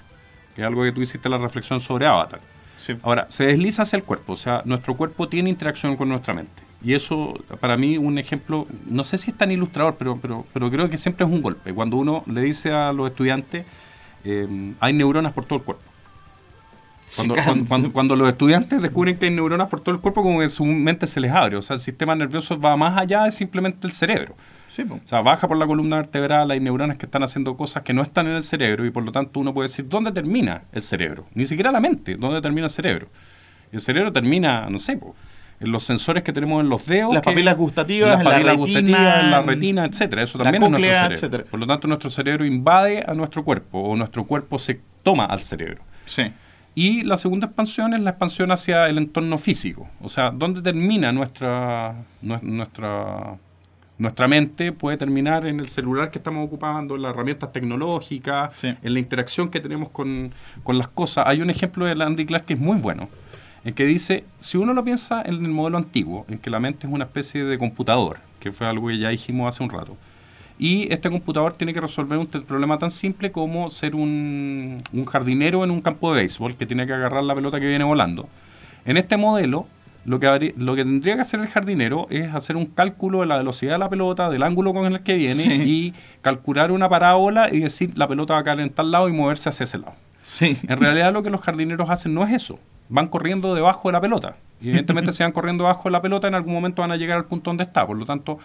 Que es algo que tú hiciste la reflexión sobre Avatar. Sí. Ahora, se desliza hacia el cuerpo, o sea, nuestro cuerpo tiene interacción con nuestra mente. Y eso, para mí, un ejemplo, no sé si es tan ilustrador, pero, pero, pero creo que siempre es un golpe. Cuando uno le dice a los estudiantes, eh, hay neuronas por todo el cuerpo. Cuando, cuando, cuando- cuando los estudiantes descubren que hay neuronas por todo el cuerpo, como que su mente se les abre. O sea, el sistema nervioso va más allá de simplemente el cerebro. Sí. O sea, baja por la columna vertebral, hay neuronas que están haciendo cosas que no están en el cerebro y por lo tanto uno puede decir, ¿dónde termina el cerebro? Ni siquiera la mente, ¿dónde termina el cerebro? Y el cerebro termina, no sé, en los sensores que tenemos en los dedos. Las que- papilas gustativas, las en la papilas retina, gustativas, en la retina, etcétera. Eso la también es cóclea, nuestro cerebro. etcétera. Por lo tanto, nuestro cerebro invade a nuestro cuerpo o nuestro cuerpo se toma al cerebro. Sí. Y la segunda expansión es la expansión hacia el entorno físico. O sea, ¿dónde termina nuestra, nue- nuestra, nuestra mente? Puede terminar en el celular que estamos ocupando, en las herramientas tecnológicas, Sí. en la interacción que tenemos con, con las cosas. Hay un ejemplo de Andy Clark que es muy bueno, en que dice, si uno lo piensa en el modelo antiguo, en que la mente es una especie de computador, que fue algo que ya dijimos hace un rato, y este computador tiene que resolver un problema tan simple como ser un, un jardinero en un campo de béisbol que tiene que agarrar la pelota que viene volando. En este modelo, lo que, lo que tendría que hacer el jardinero es hacer un cálculo de la velocidad de la pelota, del ángulo con el que viene Sí. y calcular una parábola y decir la pelota va a caer en tal lado y moverse hacia ese lado. Sí. En realidad lo que los jardineros hacen no es eso. Van corriendo debajo de la pelota. Y evidentemente si van corriendo debajo de la pelota en algún momento van a llegar al punto donde está. Por lo tanto,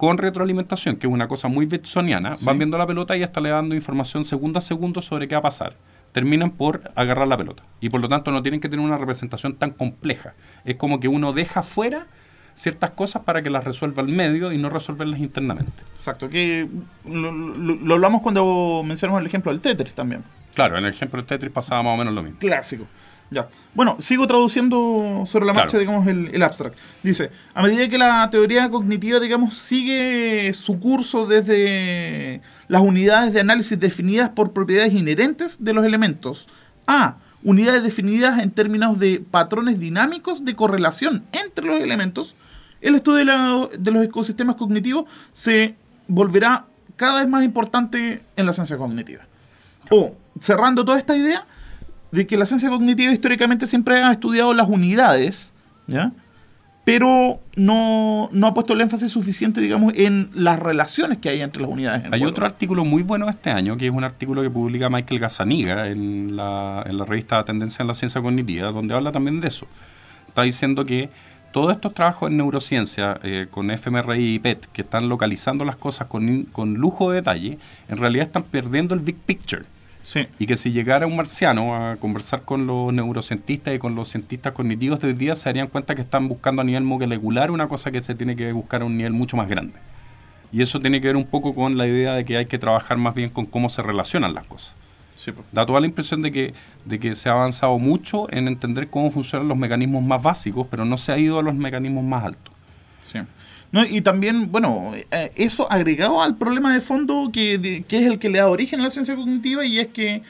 con retroalimentación, que es una cosa muy betsoniana, Sí. van viendo la pelota y hasta le dando información segundo a segundo sobre qué va a pasar. Terminan por agarrar la pelota. Y por lo tanto no tienen que tener una representación tan compleja. Es como que uno deja fuera ciertas cosas para que las resuelva el medio y no resolverlas internamente. Exacto. Que lo, lo- lo hablamos cuando mencionamos el ejemplo del Tetris también. Claro, en el ejemplo del Tetris pasaba más o menos lo mismo. Clásico. Ya. Bueno, sigo traduciendo sobre la Claro. marcha, digamos, el, el abstract. Dice, a medida que la teoría cognitiva, digamos, sigue su curso desde las unidades de análisis definidas por propiedades inherentes de los elementos a unidades definidas en términos de patrones dinámicos de correlación entre los elementos, el estudio de, la- de los ecosistemas cognitivos se volverá cada vez más importante en la ciencia cognitiva. O, cerrando toda esta idea, de que la ciencia cognitiva históricamente siempre ha estudiado las unidades, ¿ya? pero no, no ha puesto el énfasis suficiente, digamos, en las relaciones que hay entre las unidades. en Hay juego. otro artículo muy bueno este año, que es un artículo que publica Michael Gazzaniga en la, en la revista Tendencia en la Ciencia Cognitiva, donde habla también de eso. Está diciendo que todos estos trabajos en neurociencia, eh, con fMRI y PET, que están localizando las cosas con, con lujo de detalle, en realidad están perdiendo el big picture. Sí, Y que si llegara un marciano a conversar con los neurocientistas y con los cientistas cognitivos de hoy día, se darían cuenta que están buscando a nivel molecular una cosa que se tiene que buscar a un nivel mucho más grande. Y eso tiene que ver un poco con la idea de que hay que trabajar más bien con cómo se relacionan las cosas. sí. Da toda la impresión de que, de que se ha avanzado mucho en entender cómo funcionan los mecanismos más básicos, pero no se ha ido a los mecanismos más altos. No, y también, bueno, eh, eso agregado al problema de fondo que, de- que es el que le da origen a la ciencia cognitiva y es que,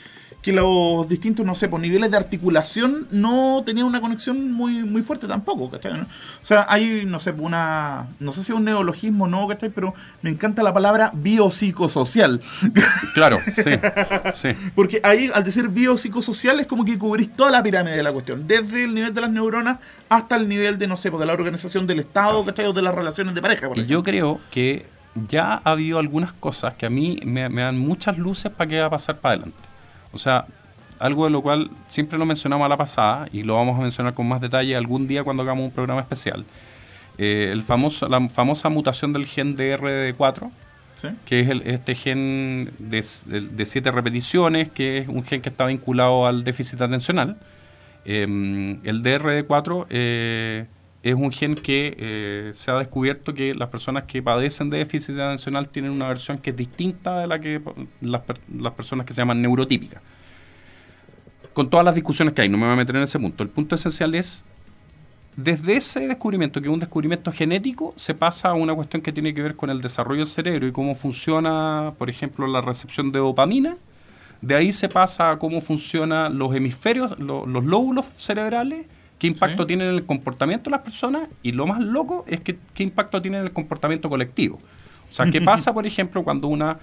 que los distintos, no sé, por niveles de articulación no tenían una conexión muy, muy fuerte tampoco, ¿cachai? O sea, hay, no sé, una, no sé si es un neologismo o no, ¿cachai? Pero me encanta la palabra biopsicosocial. Claro, sí, sí. Porque ahí, al decir biopsicosocial, es como que cubrís toda la pirámide de la cuestión, desde el nivel de las neuronas hasta el nivel de, no sé, pues, de la organización del Estado, ¿cachai? O de las relaciones de pareja, por Y yo creo que ya ha habido algunas cosas que a mí me, me dan muchas luces para qué va a pasar para adelante. O sea, algo de lo cual siempre lo mencionamos a la pasada y lo vamos a mencionar con más detalle algún día cuando hagamos un programa especial. Eh, el famoso, la famosa mutación del gen DRD4, ¿Sí? que es el- este gen de, de- de siete repeticiones, que es un gen que está vinculado al déficit atencional. Eh, el DRD4 eh, es un gen que eh, se ha descubierto que las personas que padecen de déficit atencional tienen una versión que es distinta de la que las, las personas que se llaman neurotípicas. Con todas las discusiones que hay, no me voy a meter en ese punto. El punto esencial es desde ese descubrimiento, que es un descubrimiento genético, se pasa a una cuestión que tiene que ver con el desarrollo del cerebro y cómo funciona, por ejemplo, la recepción de dopamina. De ahí se pasa a cómo funcionan los hemisferios, lo- los lóbulos cerebrales, qué impacto Sí. tienen en el comportamiento de las personas y lo más loco es que qué impacto tiene en el comportamiento colectivo. O sea, ¿qué pasa, por ejemplo, cuando una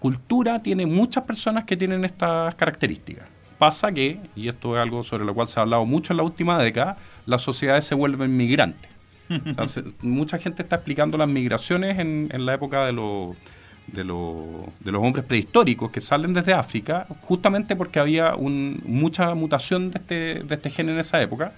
cultura tiene muchas personas que tienen estas características? Pasa que, y esto es algo sobre lo cual se ha hablado mucho en la última década, las sociedades se vuelven migrantes. O sea, se- mucha gente está explicando las migraciones en, en la época de, los de, los- de los hombres prehistóricos que salen desde África, justamente porque había un- mucha mutación de este, de este gen en esa época,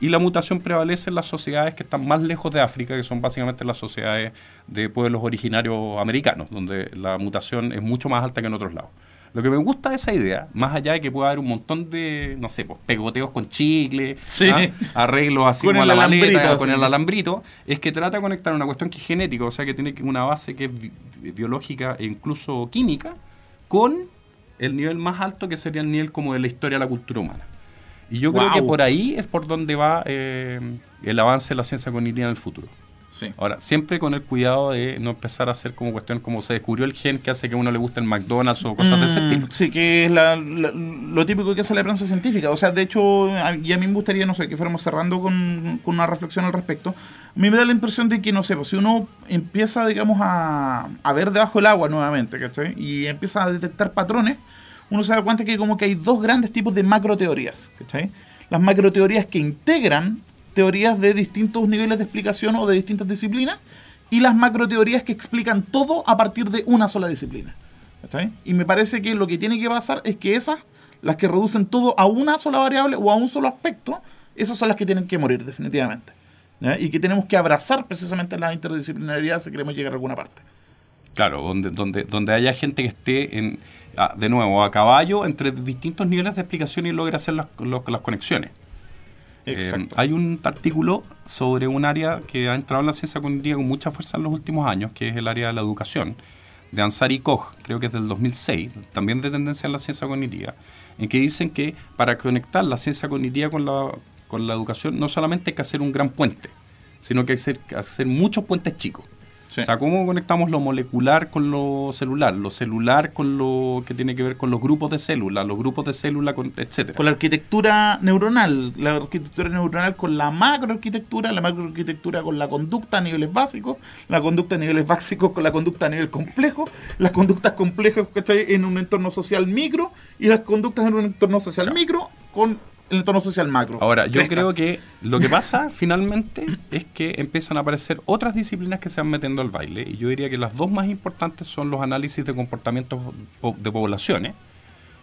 y la mutación prevalece en las sociedades que están más lejos de África, que son básicamente las sociedades de pueblos originarios americanos, donde la mutación es mucho más alta que en otros lados. Lo que me gusta de esa idea, más allá de que pueda haber un montón de, no sé, pues, pegoteos con chicle, Sí. ¿ah? arreglos así Con como a el la maleta, alambrito, con sí. el alambrito, es que trata de conectar una cuestión que es genética, o sea que tiene una base que es biológica e incluso química, con el nivel más alto que sería el nivel como de la historia de la cultura humana. Y yo creo que por ahí es por donde va eh, el avance de la ciencia cognitiva en el futuro. Sí. Ahora, siempre con el cuidado de no empezar a hacer como cuestión como se descubrió el gen que hace que a uno le guste el McDonald's o cosas de ese Mm, tipo. Sí, que es la- la- lo típico que hace la prensa científica. O sea, de hecho, a- y a mí me gustaría, no sé, que fuéramos cerrando con, con una reflexión al respecto. A mí me da la impresión de que, no sé, pues, si uno empieza, digamos, a, a ver debajo del agua nuevamente, ¿cachai? Y empieza a detectar patrones, uno se da cuenta que como que hay dos grandes tipos de macroteorías, ¿cachai? Las macroteorías que integran teorías de distintos niveles de explicación o de distintas disciplinas y las macroteorías que explican todo a partir de una sola disciplina. Y me parece que lo que tiene que pasar es que esas, las que reducen todo a una sola variable o a un solo aspecto, esas son las que tienen que morir definitivamente. Y que tenemos que abrazar precisamente la interdisciplinaridad si queremos llegar a alguna parte. Claro, donde, donde, donde haya gente que esté, en, ah, de nuevo, a caballo entre distintos niveles de explicación y logre hacer las, las conexiones. Eh, hay un artículo sobre un área que ha entrado en la ciencia cognitiva con mucha fuerza en los últimos años, que es el área de la educación, de Ansari Koch, creo que es del 2006, también de tendencia en la ciencia cognitiva, en que dicen que para conectar la ciencia cognitiva con la, con la educación no solamente hay que hacer un gran puente, sino que hay que hacer, hacer muchos puentes chicos. Sí. O sea, ¿cómo conectamos lo molecular con lo celular? Lo celular con lo que tiene que ver con los grupos de células, los grupos de células, etcétera. Con la arquitectura neuronal, la arquitectura neuronal con la macroarquitectura, la macroarquitectura con la conducta a niveles básicos, la conducta a niveles básicos con la conducta a nivel complejo, las conductas complejas ¿cachai? en un entorno social micro y las conductas en un entorno social micro con el entorno social macro. Ahora, yo creo que lo que pasa finalmente es que empiezan a aparecer otras disciplinas que se van metiendo al baile. Y yo diría que las dos más importantes son los análisis de comportamientos po- de poblaciones,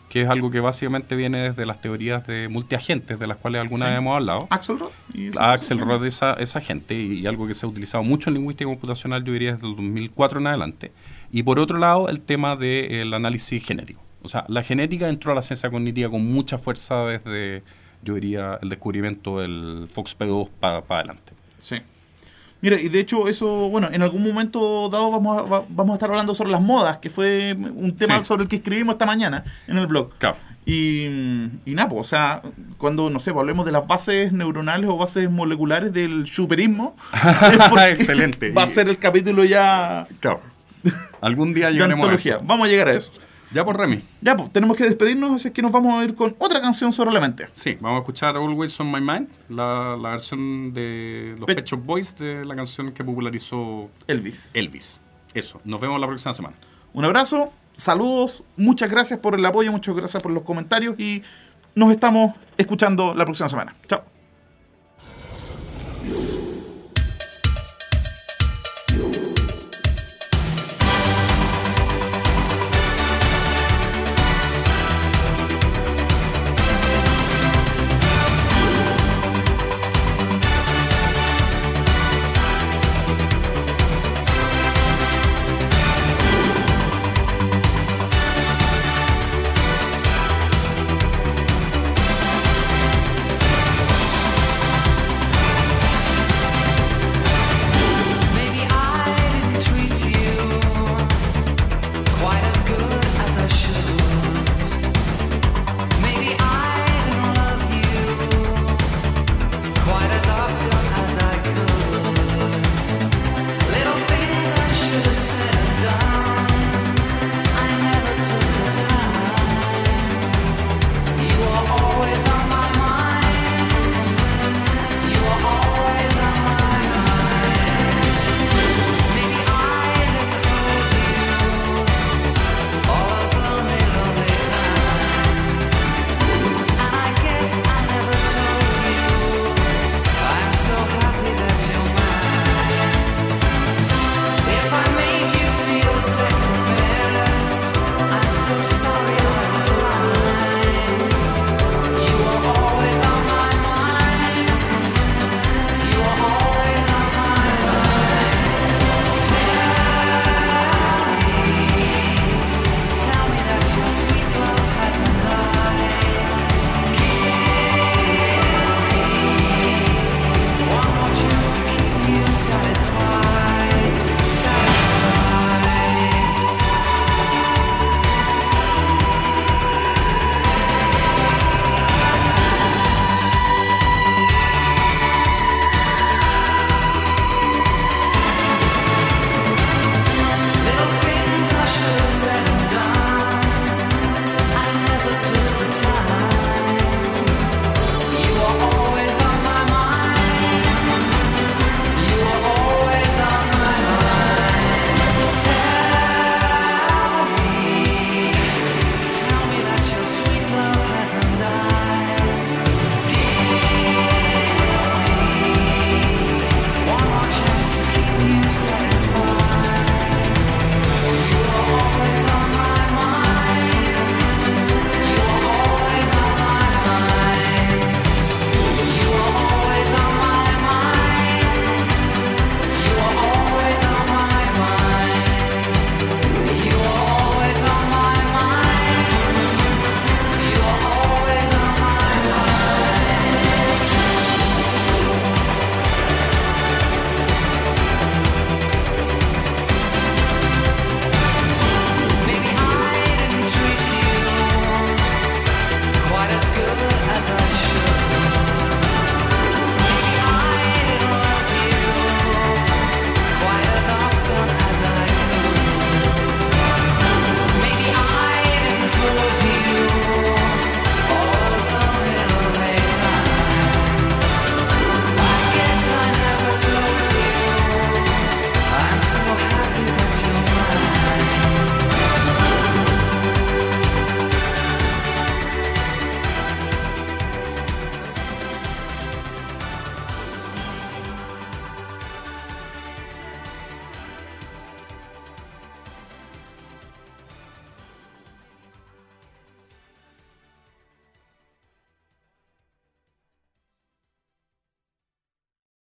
que es algo que básicamente viene desde las teorías de multiagentes, de las cuales alguna Sí. vez hemos hablado. Axelrod. y esas A Axel cosas. Rod, esa, esa gente, y, y algo que se ha utilizado mucho en lingüística computacional, yo diría desde el 2004 en adelante. Y por otro lado, el tema del análisis genético. O sea, la genética entró a la ciencia cognitiva con mucha fuerza desde, yo diría, el descubrimiento del FOXP2 para adelante. Sí. Mira, y de hecho eso, bueno, en algún momento dado vamos a, va- vamos a estar hablando sobre las modas, que fue un tema Sí. sobre el que escribimos esta mañana en el blog. Claro. Y, y nada, pues, o sea, cuando, no sé, pues, hablemos de las bases neuronales o bases moleculares del superismo, Excelente. va a ser el capítulo ya Claro. Algún día llegaremos a eso. Vamos a llegar a eso. Ya por Remy. Ya, pues, tenemos que despedirnos, así que nos vamos a ir con otra canción sobre la mente. Sí, vamos a escuchar Always on My Mind, la, la versión de los Pe- Pet Shop Boys de la canción que popularizó Elvis. Elvis. Eso, nos vemos la próxima semana. Un abrazo, saludos, muchas gracias por el apoyo, muchas gracias por los comentarios y nos estamos escuchando la próxima semana. Chao.